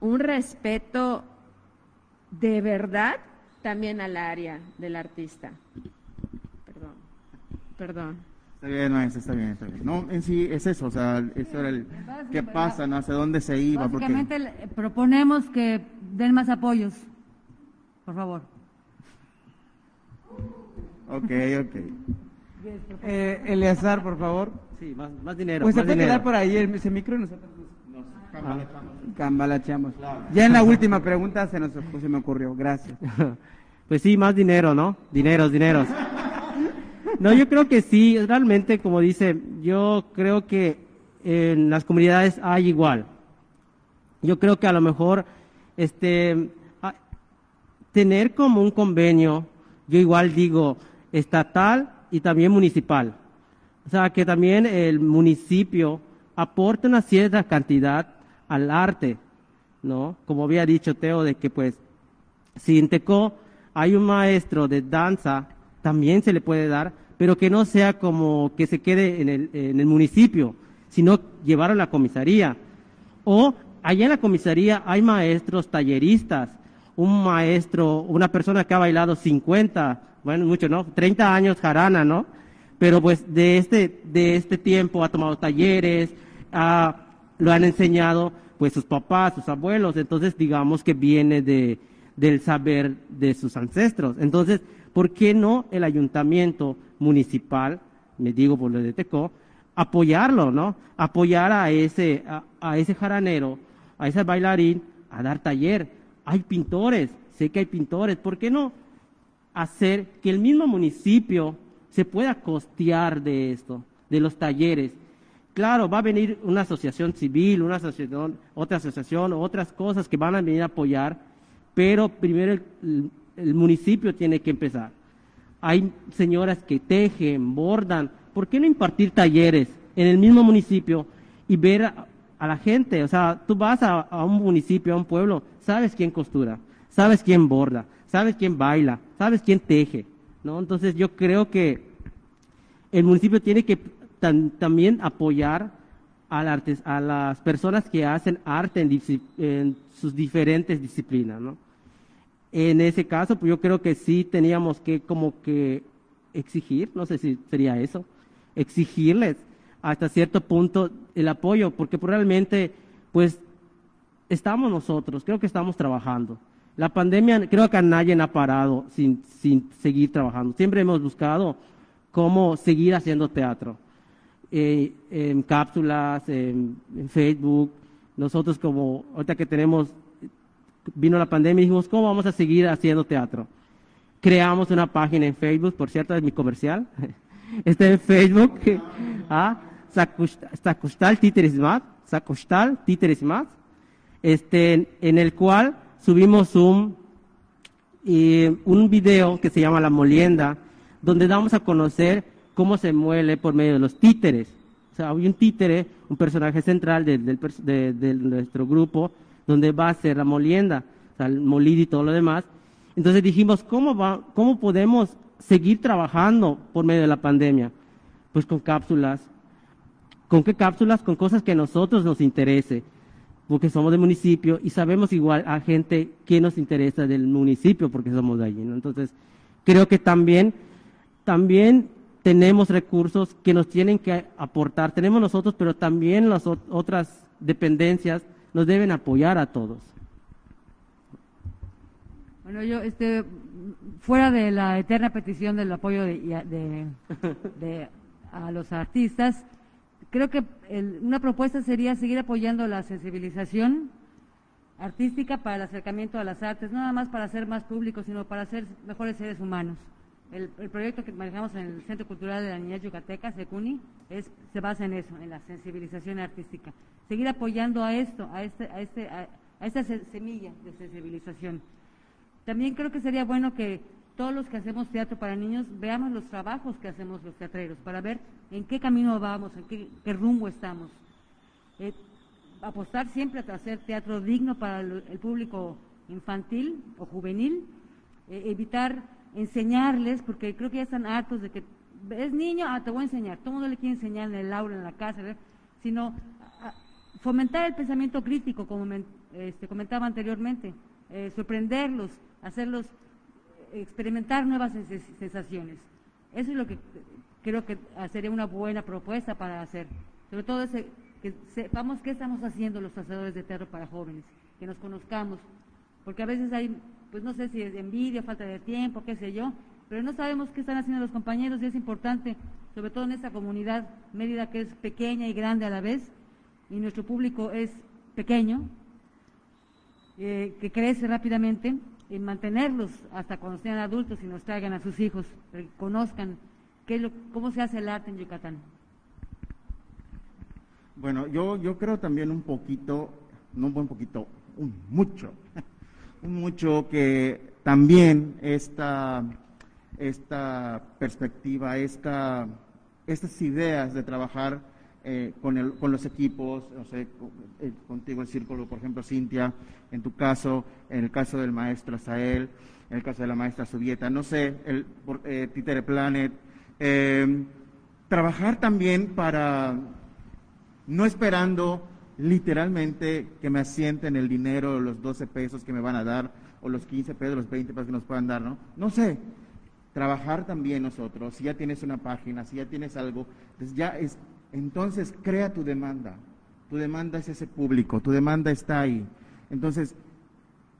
[SPEAKER 4] un respeto de verdad también al área del artista. Perdón, perdón.
[SPEAKER 3] Está bien, maestra, está bien, está bien. No, en sí es eso, o sea, eso era el... ¿Qué pasa, no? ¿Hacia dónde se iba? Porque...
[SPEAKER 5] Básicamente le- proponemos que den más apoyos, por favor.
[SPEAKER 3] Ok, ok.
[SPEAKER 2] Eh, Eleazar, por favor.
[SPEAKER 6] Sí, más, más dinero.
[SPEAKER 2] Pues se
[SPEAKER 6] más
[SPEAKER 2] puede
[SPEAKER 6] dinero.
[SPEAKER 2] quedar por ahí el, ese micro y nosotros nos cambalacheamos. Ya en la última pregunta se, nos, se me ocurrió. Gracias.
[SPEAKER 6] Pues sí, más dinero, ¿no? Dineros, dineros. No, yo creo que sí, realmente, como dice, yo creo que en las comunidades hay igual. Yo creo que a lo mejor, este, tener como un convenio, yo igual digo, estatal y también municipal. O sea, que también el municipio aporte una cierta cantidad al arte, ¿no? Como había dicho Teo, de que pues si en Tecó hay un maestro de danza, también se le puede dar, pero que no sea como que se quede en el, en el municipio, sino llevarlo a la comisaría. O allá en la comisaría hay maestros talleristas, un maestro, una persona que ha bailado 50, bueno, mucho, ¿no? 30 años jarana, ¿no? Pero pues de este, de este tiempo ha tomado talleres, lo han enseñado pues sus papás, sus abuelos, entonces digamos que viene de, del saber de sus ancestros. Entonces, ¿por qué no el ayuntamiento municipal, me digo por lo de Tecó, apoyarlo, ¿no? Apoyar a ese, a, ese jaranero, a ese bailarín, a dar taller. Hay pintores, sé que hay pintores, ¿por qué no hacer que el mismo municipio se pueda costear de esto, de los talleres? Claro, va a venir una asociación civil, una asociación, otra asociación, otras cosas que van a venir a apoyar, pero primero el, el- municipio tiene que empezar. Hay señoras que tejen, bordan, ¿por qué no impartir talleres en el mismo municipio y ver a, la gente? O sea, tú vas a, un municipio, a un pueblo, sabes quién costura, sabes quién borda, sabes quién baila, sabes quién teje, ¿no? Entonces yo creo que el municipio tiene que tam- también apoyar a, las personas que hacen arte en, en sus diferentes disciplinas, ¿no? En ese caso, pues yo creo que sí teníamos que como que exigir, no sé si sería eso, exigirles hasta cierto punto el apoyo, porque realmente, pues, estamos nosotros, creo que estamos trabajando. La pandemia, creo que a nadie ha parado sin, sin seguir trabajando. Siempre hemos buscado cómo seguir haciendo teatro. Eh, en cápsulas, en Facebook, nosotros como, ahorita que tenemos, vino la pandemia y dijimos, ¿cómo vamos a seguir haciendo teatro? Creamos una página en Facebook, por cierto, es mi comercial. Está en Facebook, ¿ah? Sacustal Títeres Más, Sacustal Títeres Más, este, en el cual subimos un, un video que se llama La Molienda, donde damos a conocer cómo se muele por medio de los títeres. O sea, hay un títere, un personaje central del pers- de, de nuestro grupo, donde va a ser la molienda, o sea, el molido y todo lo demás. Entonces dijimos, ¿cómo, va, ¿cómo podemos seguir trabajando por medio de la pandemia? Pues con cápsulas. ¿Con qué cápsulas? Con cosas que a nosotros nos interese porque somos del municipio y sabemos igual a gente que nos interesa del municipio porque somos de allí. Entonces, creo que también, también tenemos recursos que nos tienen que aportar. Tenemos nosotros, pero también las ot- otras dependencias nos deben apoyar a todos.
[SPEAKER 5] Bueno, yo, este, fuera de la eterna petición del apoyo de, de- a los artistas, creo que el- una propuesta sería seguir apoyando la sensibilización artística para el acercamiento a las artes, no nada más para ser más públicos, sino para ser mejores seres humanos. El, el proyecto que manejamos en el Centro Cultural de la Niñez Yucateca, SECUNI, es, se basa en eso, en la sensibilización artística. Seguir apoyando a esto, a este, a este, a, a esta semilla de sensibilización. También creo que sería bueno que todos los que hacemos teatro para niños veamos los trabajos que hacemos los teatreros para ver en qué camino vamos, en qué, rumbo estamos. Eh, apostar siempre a hacer teatro digno para el, público infantil o juvenil, eh, evitar enseñarles, porque creo que ya están hartos de que es niño, ah, te voy a enseñar, todo el mundo le quiere enseñar en el aula, en la casa, sino fomentar el pensamiento crítico, como este, comentaba anteriormente, eh, sorprenderlos, hacerlos experimentar nuevas sensaciones. Eso es lo que creo que sería una buena propuesta para hacer. Sobre todo ese, que sepamos qué estamos haciendo los hacedores de teatro para jóvenes, que nos conozcamos, porque a veces hay, pues no sé si es envidia, falta de tiempo, qué sé yo, pero no sabemos qué están haciendo los compañeros y es importante, sobre todo en esta comunidad Mérida que es pequeña y grande a la vez, y nuestro público es pequeño, eh, que crece rápidamente, y mantenerlos hasta cuando sean adultos y nos traigan a sus hijos, que conozcan qué lo, cómo se hace el arte en Yucatán.
[SPEAKER 3] Bueno, yo, yo creo también un poquito, no un poquito, un mucho, mucho que también esta, esta perspectiva, esta, estas ideas de trabajar eh, con, el, con, los equipos, no sé, eh, contigo el círculo, por ejemplo, Cintia, en tu caso, en el caso del maestro Sael, en el caso de la maestra Subieta, no sé, el eh, Planet, trabajar también para, no esperando literalmente que me asienten el dinero, los 12 pesos que me van a dar, o los 15 pesos, los 20 pesos que nos puedan dar, ¿no? No sé, trabajar también nosotros, si ya tienes una página, si ya tienes algo, pues ya es entonces crea tu demanda. Tu demanda es ese público, tu demanda está ahí. Entonces,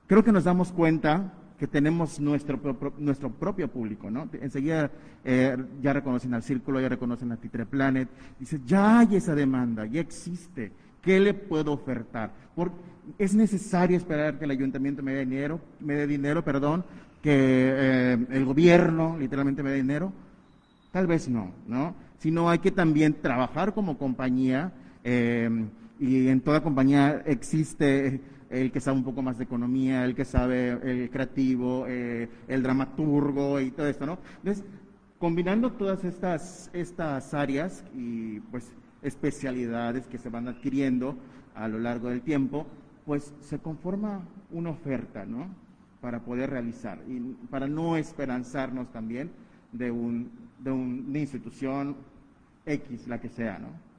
[SPEAKER 3] creo que nos damos cuenta que tenemos nuestro, nuestro propio público, ¿no? Enseguida eh, ya reconocen al Círculo, ya reconocen a Titre Planet, dice, ya hay esa demanda, ya existe, ¿qué le puedo ofertar? ¿Es necesario esperar que el ayuntamiento me dé dinero, me dé dinero, perdón, que eh, el gobierno literalmente me dé dinero? Tal vez no, ¿no? sino hay que también trabajar como compañía em, y en toda compañía existe el que sabe un poco más de economía, el que sabe el creativo, eh, el dramaturgo y todo esto, ¿no? Entonces, combinando todas estas, estas áreas y pues especialidades que se van adquiriendo a lo largo del tiempo, pues se conforma una oferta, ¿no? Para poder realizar y para no esperanzarnos también de, un, de una institución X, la que sea, ¿no?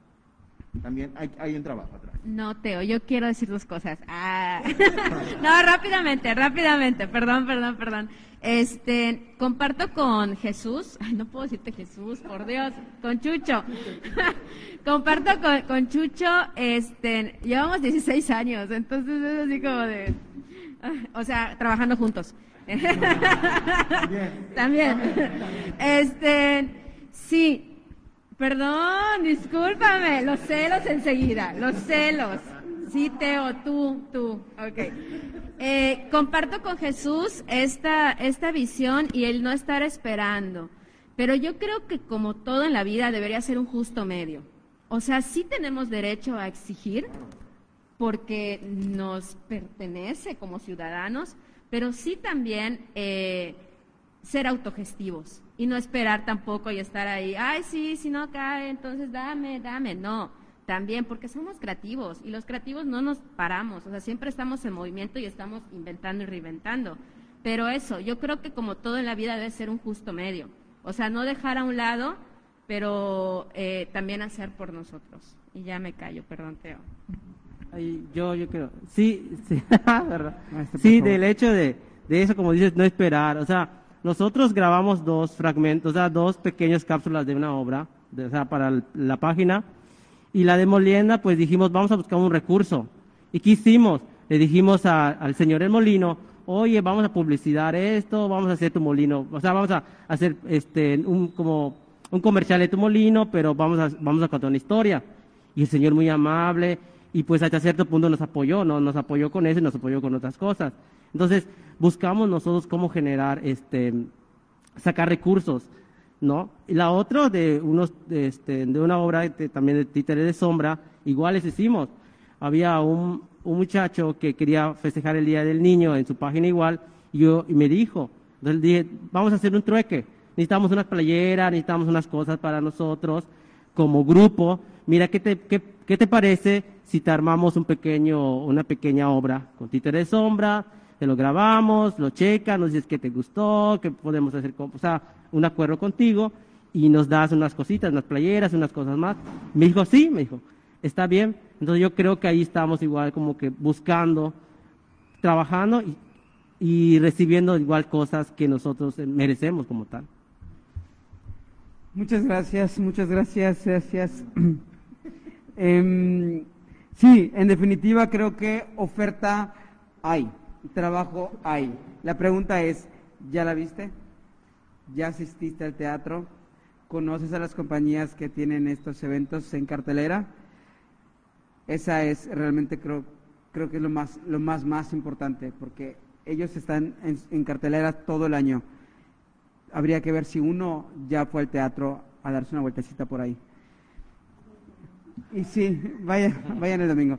[SPEAKER 3] También hay, hay un trabajo atrás.
[SPEAKER 4] No, Teo, yo quiero decir dos cosas. Ah. no, rápidamente, rápidamente, perdón, perdón, perdón. Este, comparto con Jesús, ay, no puedo decirte Jesús, por Dios, con Chucho. comparto con, con, Chucho, este, llevamos 16 años, entonces es así como de, o sea, trabajando juntos. También. Este, sí, Perdón, discúlpame, los celos enseguida, los celos. Sí, Teo, tú, tú, ok. Eh, comparto con Jesús esta, esta visión y el no estar esperando, pero yo creo que como todo en la vida debería ser un justo medio. O sea, sí tenemos derecho a exigir porque nos pertenece como ciudadanos, pero sí también eh, ser autogestivos y no esperar tampoco y estar ahí, ay, sí, si no cae, entonces dame, dame. No, también porque somos creativos y los creativos no nos paramos, o sea, siempre estamos en movimiento y estamos inventando y reinventando. Pero eso, yo creo que como todo en la vida debe ser un justo medio. O sea, no dejar a un lado, pero eh, también hacer por nosotros. Y ya me callo, perdón, Teo.
[SPEAKER 6] yo, yo creo, sí, sí, ¿verdad? sí del hecho de, de eso, como dices, no esperar, o sea, nosotros grabamos dos fragmentos, o sea, dos pequeñas cápsulas de una obra, o sea, para la página. Y la de Molienda, pues dijimos, vamos a buscar un recurso. ¿Y qué hicimos? Le dijimos al señor El Molino, oye, vamos a publicitar esto, vamos a hacer tu molino, o sea, vamos a hacer este, un, como un comercial de tu molino, pero vamos a, vamos a contar una historia. Y el señor muy amable, y pues hasta cierto punto nos apoyó, ¿no? Nos apoyó con eso y nos apoyó con otras cosas. Entonces, buscamos nosotros cómo generar, este, sacar recursos, ¿no? Y la otra de unos, este, de una obra también de títere de sombra, iguales hicimos. Había un, un muchacho que quería festejar el Día del Niño en su página igual, y, yo, me dijo, entonces dije, vamos a hacer un trueque, necesitamos unas playeras, necesitamos unas cosas para nosotros como grupo, mira, ¿qué te, qué, qué te parece si te armamos un pequeño, una pequeña obra con títere de sombra, te lo grabamos, lo checan, nos dices que te gustó, que podemos hacer, o un acuerdo contigo y nos das unas cositas, unas playeras, unas cosas más. Me dijo, sí, me dijo, está bien. Entonces yo creo que ahí estamos igual como que buscando, trabajando y, recibiendo igual cosas que nosotros merecemos como tal.
[SPEAKER 2] Muchas gracias, muchas gracias, gracias. Em, sí, en definitiva creo que oferta hay, trabajo hay. La pregunta es, ¿ya la viste? ¿Ya asististe al teatro? ¿Conoces a las compañías que tienen estos eventos en cartelera? Esa es realmente creo, creo que es lo más, lo más, más importante, porque ellos están en, cartelera todo el año habría que ver si uno ya fue al teatro a darse una vueltecita por ahí. Y sí, vaya, vayan el domingo.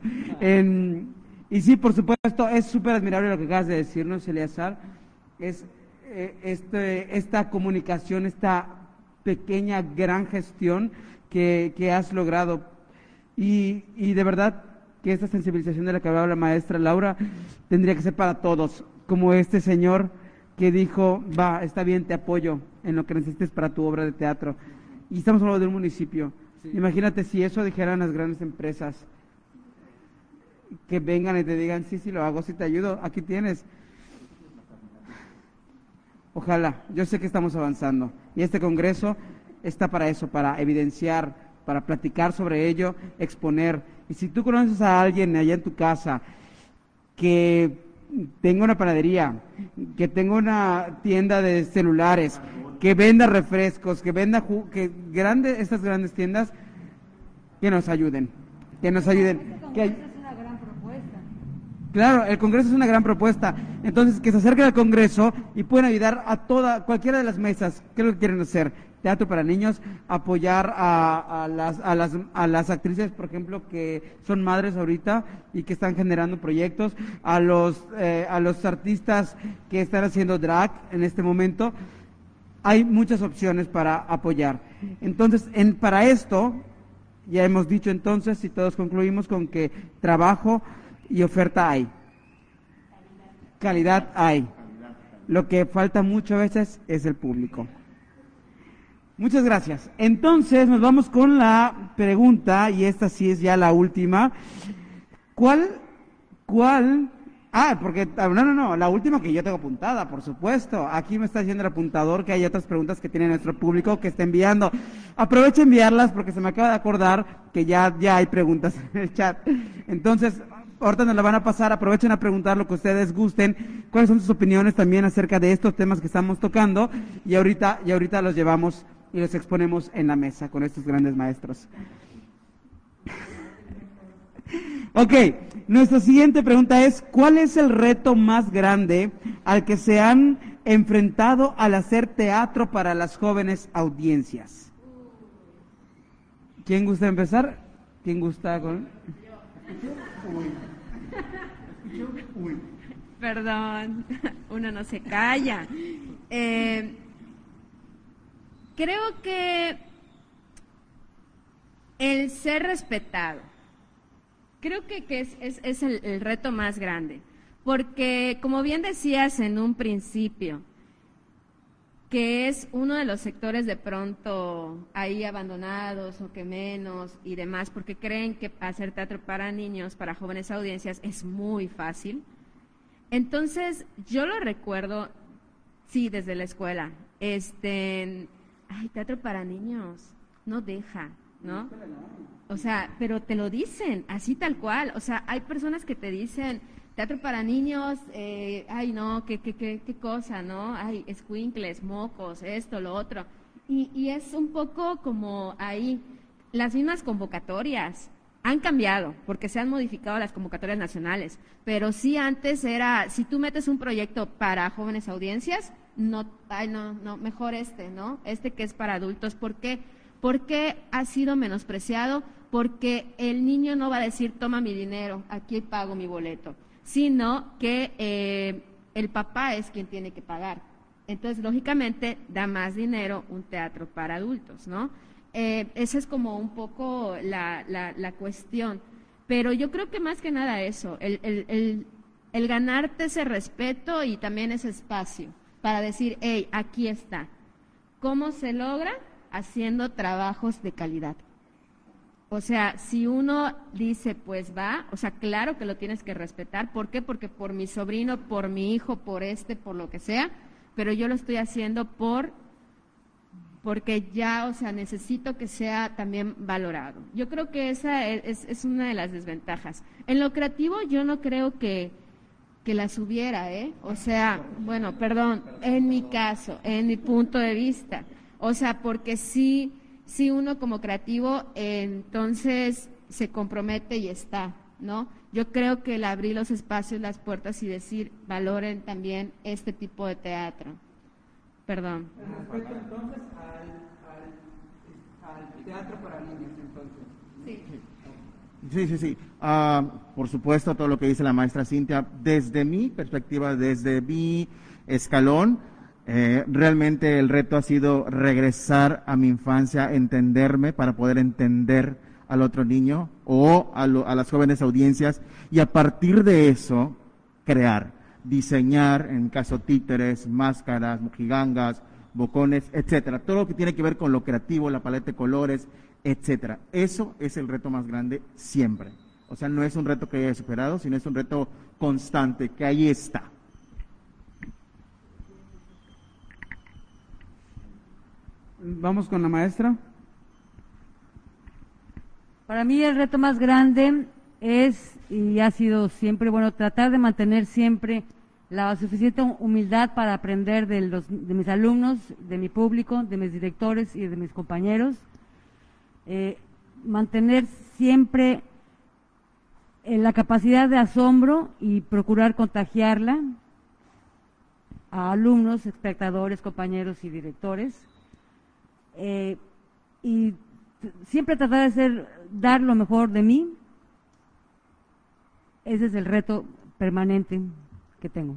[SPEAKER 2] Y sí, por supuesto, es súper admirable lo que acabas de decirnos, Eleazar. Es eh, este, esta comunicación, esta pequeña, gran gestión que, que has logrado. Y, y de verdad que esta sensibilización de la que hablaba la maestra Laura tendría que ser para todos, como este señor que dijo, va, está bien, te apoyo en lo que necesites para tu obra de teatro. Y estamos hablando de un municipio. Imagínate si eso dijeran las grandes empresas, que vengan y te digan, sí, sí, lo hago, sí te ayudo, aquí tienes. Ojalá, yo sé que estamos avanzando. Y este Congreso está para eso, para evidenciar, para platicar sobre ello, exponer. Y si tú conoces a alguien allá en tu casa que tenga una panadería, que tenga una tienda de celulares, que venda refrescos, que venda que grandes estas grandes tiendas que nos ayuden, que nos ayuden. Que es una gran propuesta. Claro, el Congreso es una gran propuesta. Entonces, que se acerquen al Congreso y pueden ayudar a toda, cualquiera de las mesas. ¿Qué es lo que quieren hacer? Teatro para niños, apoyar a, las, a, las, actrices, por ejemplo, que son madres ahorita y que están generando proyectos, a los, eh, los artistas que están haciendo drag en este momento. Hay muchas opciones para apoyar. Entonces, en, para esto, ya hemos dicho entonces, y todos concluimos con que trabajo y oferta hay. Calidad hay. Lo que falta muchas veces es el público. Muchas gracias. Entonces nos vamos con la pregunta, y esta sí es ya la última. ¿Cuál, cuál? Ah, porque, ah, no, no, no, la última que yo tengo apuntada, por supuesto. Aquí me está diciendo el apuntador que hay otras preguntas que tiene nuestro público que está enviando. Aprovecho enviarlas porque se me acaba de acordar que ya, ya hay preguntas en el chat. Entonces, ahorita nos la van a pasar, aprovechen a preguntar lo que ustedes gusten, cuáles son sus opiniones también acerca de estos temas que estamos tocando y ahorita, y ahorita los llevamos y los exponemos en la mesa con estos grandes maestros. Ok, nuestra siguiente pregunta es, ¿cuál es el reto más grande al que se han enfrentado al hacer teatro para las jóvenes audiencias? ¿Quién gusta empezar? ¿Quién gusta con...?
[SPEAKER 4] Perdón, uno no se calla. Eh, Creo que el ser respetado, creo que, es, el, reto más grande, porque como bien decías en un principio, que es uno de los sectores de pronto ahí abandonados o que menos y demás, porque creen que hacer teatro para niños, para jóvenes audiencias, es muy fácil. Entonces, yo lo recuerdo, sí, desde la escuela. Este, ay, teatro para niños, no deja, ¿no? O sea, pero te lo dicen, así tal cual. O sea, hay personas que te dicen, teatro para niños, eh, ay, no, qué, qué, cosa, ¿no? Ay, escuincles, mocos, esto, lo otro. Y, y es un poco como ahí, las mismas convocatorias han cambiado porque se han modificado las convocatorias nacionales, pero sí antes era, si tú metes un proyecto para jóvenes audiencias, no, ay, no, no, mejor este, ¿no? Este que es para adultos. ¿Por qué? Porque ha sido menospreciado porque el niño no va a decir, toma mi dinero, aquí pago mi boleto, sino que eh, el papá es quien tiene que pagar. Entonces, lógicamente, da más dinero un teatro para adultos, ¿no? Eh, esa es como un poco la, la, cuestión. Pero yo creo que más que nada eso, el, el, el, ganarte ese respeto y también ese espacio para decir, hey, aquí está. ¿Cómo se logra? Haciendo trabajos de calidad. O sea, si uno dice, pues va, o sea, claro que lo tienes que respetar. ¿Por qué? Porque por mi sobrino, por mi hijo, por este, por lo que sea, pero yo lo estoy haciendo por porque ya, o sea, necesito que sea también valorado. Yo creo que esa es, es una de las desventajas. En lo creativo yo no creo que, que las hubiera, ¿eh? O sea, bueno, perdón, en mi caso, en mi punto de vista. O sea, porque sí si uno como creativo entonces se compromete y está, ¿no? Yo creo que el abrir los espacios, las puertas y decir, valoren también este tipo de teatro. Perdón.
[SPEAKER 2] Respecto entonces al, teatro para niños, entonces. Sí.
[SPEAKER 3] Sí, sí, sí. Ah, por supuesto, todo lo que dice la maestra Cintia, desde mi perspectiva, desde mi escalón, eh, realmente el reto ha sido regresar a mi infancia, entenderme para poder entender al otro niño o a, las jóvenes audiencias y a partir de eso crear, diseñar, en caso títeres, máscaras, mojigangas, bocones, etcétera. Todo lo que tiene que ver con lo creativo, la paleta de colores, etcétera. Eso es el reto más grande siempre. O sea, no es un reto que haya superado, sino es un reto constante, que ahí está.
[SPEAKER 2] Vamos con la maestra.
[SPEAKER 5] Para mí el reto más grande es, y ha sido siempre, bueno, tratar de mantener siempre la suficiente humildad para aprender de, los, de mis alumnos, de mi público, de mis directores y de mis compañeros. Eh, mantener siempre eh, la capacidad de asombro y procurar contagiarla a alumnos, espectadores, compañeros y directores eh, y siempre tratar de ser, dar lo mejor de mí. Ese es el reto permanente que tengo.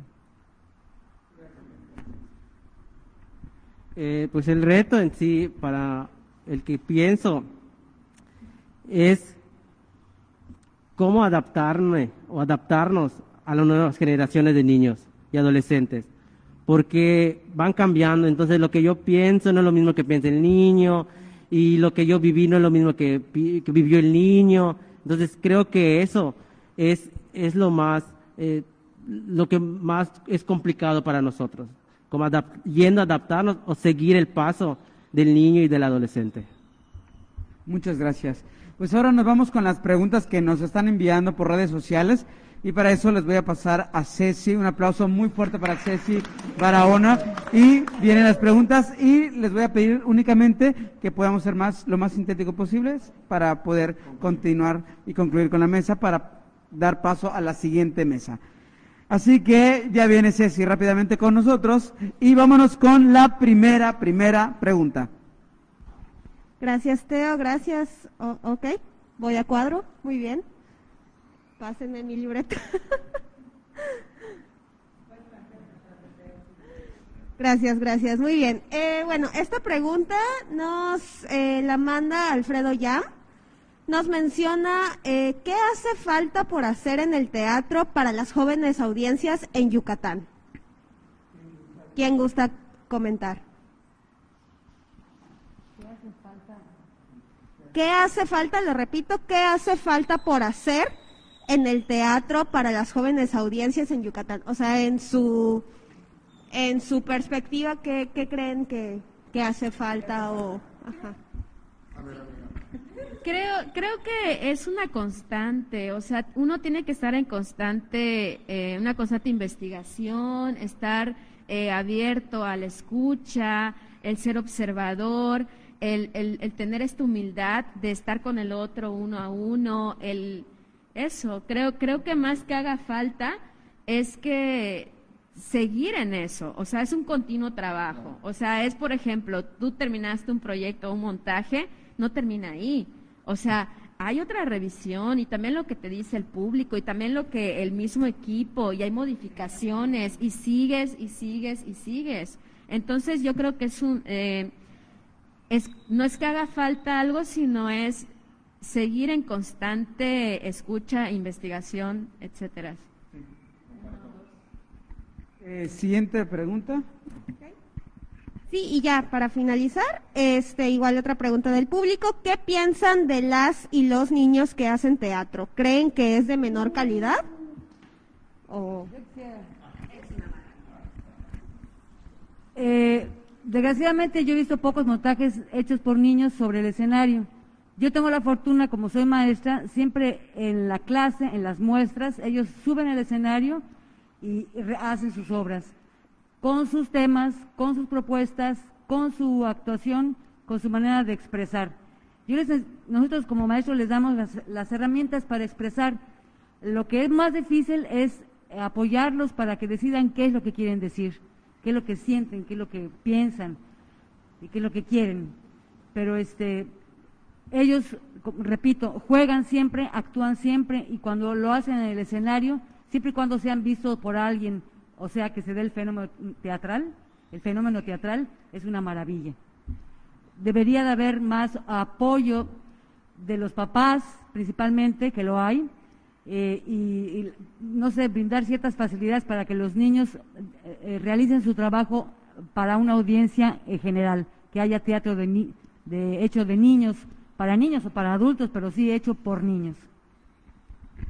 [SPEAKER 6] Eh, pues el reto en sí, para el que pienso, es cómo adaptarme o adaptarnos a las nuevas generaciones de niños y adolescentes porque van cambiando, entonces lo que yo pienso no es lo mismo que piensa el niño y lo que yo viví no es lo mismo que, vivió el niño, entonces creo que eso es, es lo más, eh, lo que más es complicado para nosotros, como yendo a adaptarnos o seguir el paso del niño y del adolescente.
[SPEAKER 2] Muchas gracias. Pues ahora nos vamos con las preguntas que nos están enviando por redes sociales. Y para eso les voy a pasar a Ceci. Un aplauso muy fuerte para Ceci Barahona. Y vienen las preguntas y les voy a pedir únicamente que podamos ser más, lo más sintético posible para poder continuar y concluir con la mesa para dar paso a la siguiente mesa. Así que ya viene Ceci rápidamente con nosotros y vámonos con la primera, primera pregunta.
[SPEAKER 7] Gracias, Teo. Gracias. ok, voy a cuadro. Muy bien. Pásenme mi libreta. Gracias, gracias. Muy bien. Eh, bueno, esta pregunta nos eh, la manda Alfredo Yam. Nos menciona eh, qué hace falta por hacer en el teatro para las jóvenes audiencias en Yucatán. ¿Quién gusta comentar? ¿Qué hace falta? Lo repito, ¿qué hace falta por hacer en el teatro para las jóvenes audiencias en Yucatán? O sea, en su, en su perspectiva, ¿qué, creen que, hace falta? O,
[SPEAKER 4] Creo, creo que es una constante, o sea, uno tiene que estar en constante, eh, una constante investigación, estar eh, abierto a la escucha, el ser observador, el, el, el, tener esta humildad de estar con el otro uno a uno, el, eso, creo, creo que más que haga falta es que seguir en eso, o sea, es un continuo trabajo, o sea, es, por ejemplo, tú terminaste un proyecto, un montaje, no termina ahí, o sea, hay otra revisión y también lo que te dice el público y también lo que el mismo equipo y hay modificaciones y sigues y sigues y sigues. Entonces yo creo que es un, eh, es, no es que haga falta algo, sino es seguir en constante escucha, investigación, etcétera.
[SPEAKER 2] Eh, siguiente pregunta.
[SPEAKER 7] Sí, y ya para finalizar, este igual otra pregunta del público, ¿qué piensan de las y los niños que hacen teatro? ¿Creen que es de menor calidad? O
[SPEAKER 5] Eh, desgraciadamente yo he visto pocos montajes hechos por niños sobre el escenario. Yo tengo la fortuna, como soy maestra, siempre en la clase, en las muestras, ellos suben al escenario y hacen sus obras, con sus temas, con sus propuestas, con su actuación, con su manera de expresar. Yo les- nosotros como maestros les damos las, las herramientas para expresar. Lo que es más difícil es apoyarlos para que decidan qué es lo que quieren decir, qué es lo que sienten, qué es lo que piensan y qué es lo que quieren. Pero este, ellos, repito, juegan siempre, actúan siempre y cuando lo hacen en el escenario, siempre y cuando sean vistos por alguien, o sea que se dé el fenómeno teatral, el fenómeno teatral es una maravilla. Debería de haber más apoyo de los papás, principalmente, que lo hay, eh, y, no sé, brindar ciertas facilidades para que los niños eh, eh, realicen su trabajo para una audiencia en general, que haya teatro de, de hecho de niños, para niños o para adultos, pero sí hecho por niños.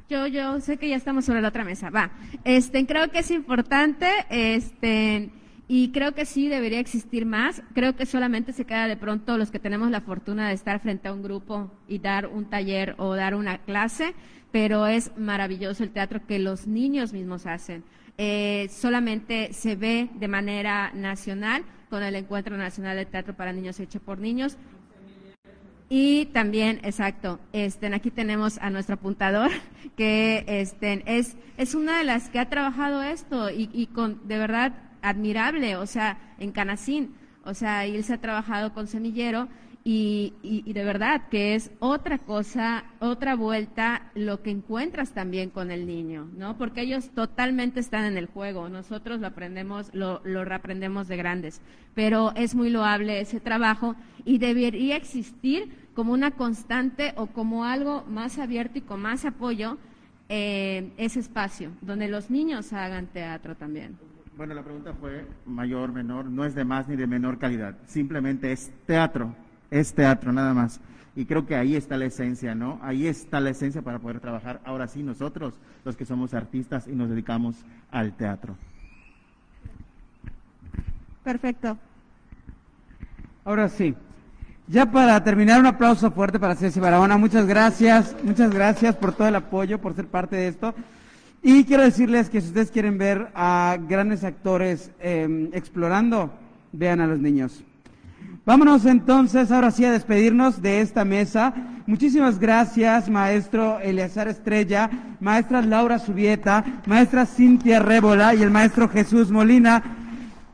[SPEAKER 4] Yo, yo sé que ya estamos sobre la otra mesa. Va. Este, creo que es importante, este, y creo que sí debería existir más. Creo que solamente se queda de pronto los que tenemos la fortuna de estar frente a un grupo y dar un taller o dar una clase, pero es maravilloso el teatro que los niños mismos hacen. Eh, solamente se ve de manera nacional con el Encuentro Nacional de Teatro para Niños hecho por niños. Y también, exacto, este, aquí tenemos a nuestro apuntador, que este, es, es una de las que ha trabajado esto y, y con, de verdad, admirable, o sea, en Canacín, o sea, él se ha trabajado con Semillero y, y, de verdad que es otra cosa, otra vuelta lo que encuentras también con el niño, ¿no? Porque ellos totalmente están en el juego, nosotros lo aprendemos, lo, lo reaprendemos de grandes, pero es muy loable ese trabajo y debería existir como una constante o como algo más abierto y con más apoyo eh, ese espacio donde los niños hagan teatro también.
[SPEAKER 3] Bueno, la pregunta fue mayor, menor, no es de más ni de menor calidad, simplemente es teatro, es teatro nada más. Y creo que ahí está la esencia, ¿no? Ahí está la esencia para poder trabajar ahora sí nosotros, los que somos artistas y nos dedicamos al teatro.
[SPEAKER 7] Perfecto.
[SPEAKER 2] Ahora sí. Ya para terminar, un aplauso fuerte para Ceci Barahona. Muchas gracias, muchas gracias por todo el apoyo, por ser parte de esto. Y quiero decirles que si ustedes quieren ver a grandes actores eh, explorando, vean a los niños. Vámonos entonces ahora sí a despedirnos de esta mesa. Muchísimas gracias, maestro Eleazar Estrella, maestra Laura Subieta, maestra Cintia Rébola y el maestro Jesús Molina.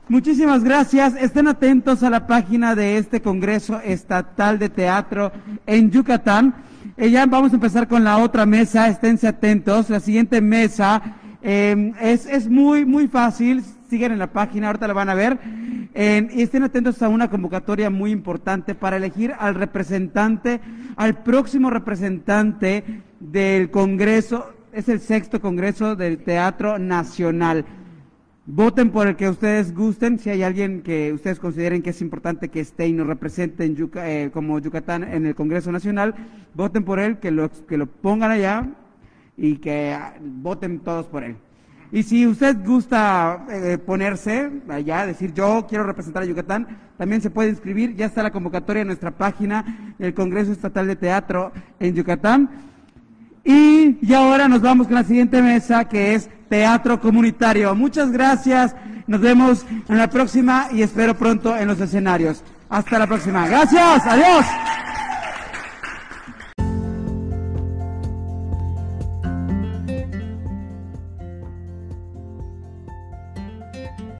[SPEAKER 2] Muchísimas gracias. Estén atentos a la página de este Congreso Estatal de Teatro en Yucatán. Eh, ya vamos a empezar con la otra mesa. Esténse atentos. La siguiente mesa eh, es, es muy, muy fácil. Siguen en la página, ahorita la van a ver. Eh, y estén atentos a una convocatoria muy importante para elegir al representante, al próximo representante del Congreso. Es el sexto Congreso del Teatro Nacional. Voten por el que ustedes gusten. Si hay alguien que ustedes consideren que es importante que esté y nos represente eh, como Yucatán en el Congreso Nacional, voten por él, que lo, que lo pongan allá y que ah, voten todos por él. Y si usted gusta eh, ponerse allá, decir yo quiero representar a Yucatán, también se puede inscribir. Ya está la convocatoria en nuestra página del Congreso Estatal de Teatro en Yucatán. Y, y ahora nos vamos con la siguiente mesa que es Teatro Comunitario. Muchas gracias. Nos vemos en la próxima y espero pronto en los escenarios. Hasta la próxima. Gracias. Adiós.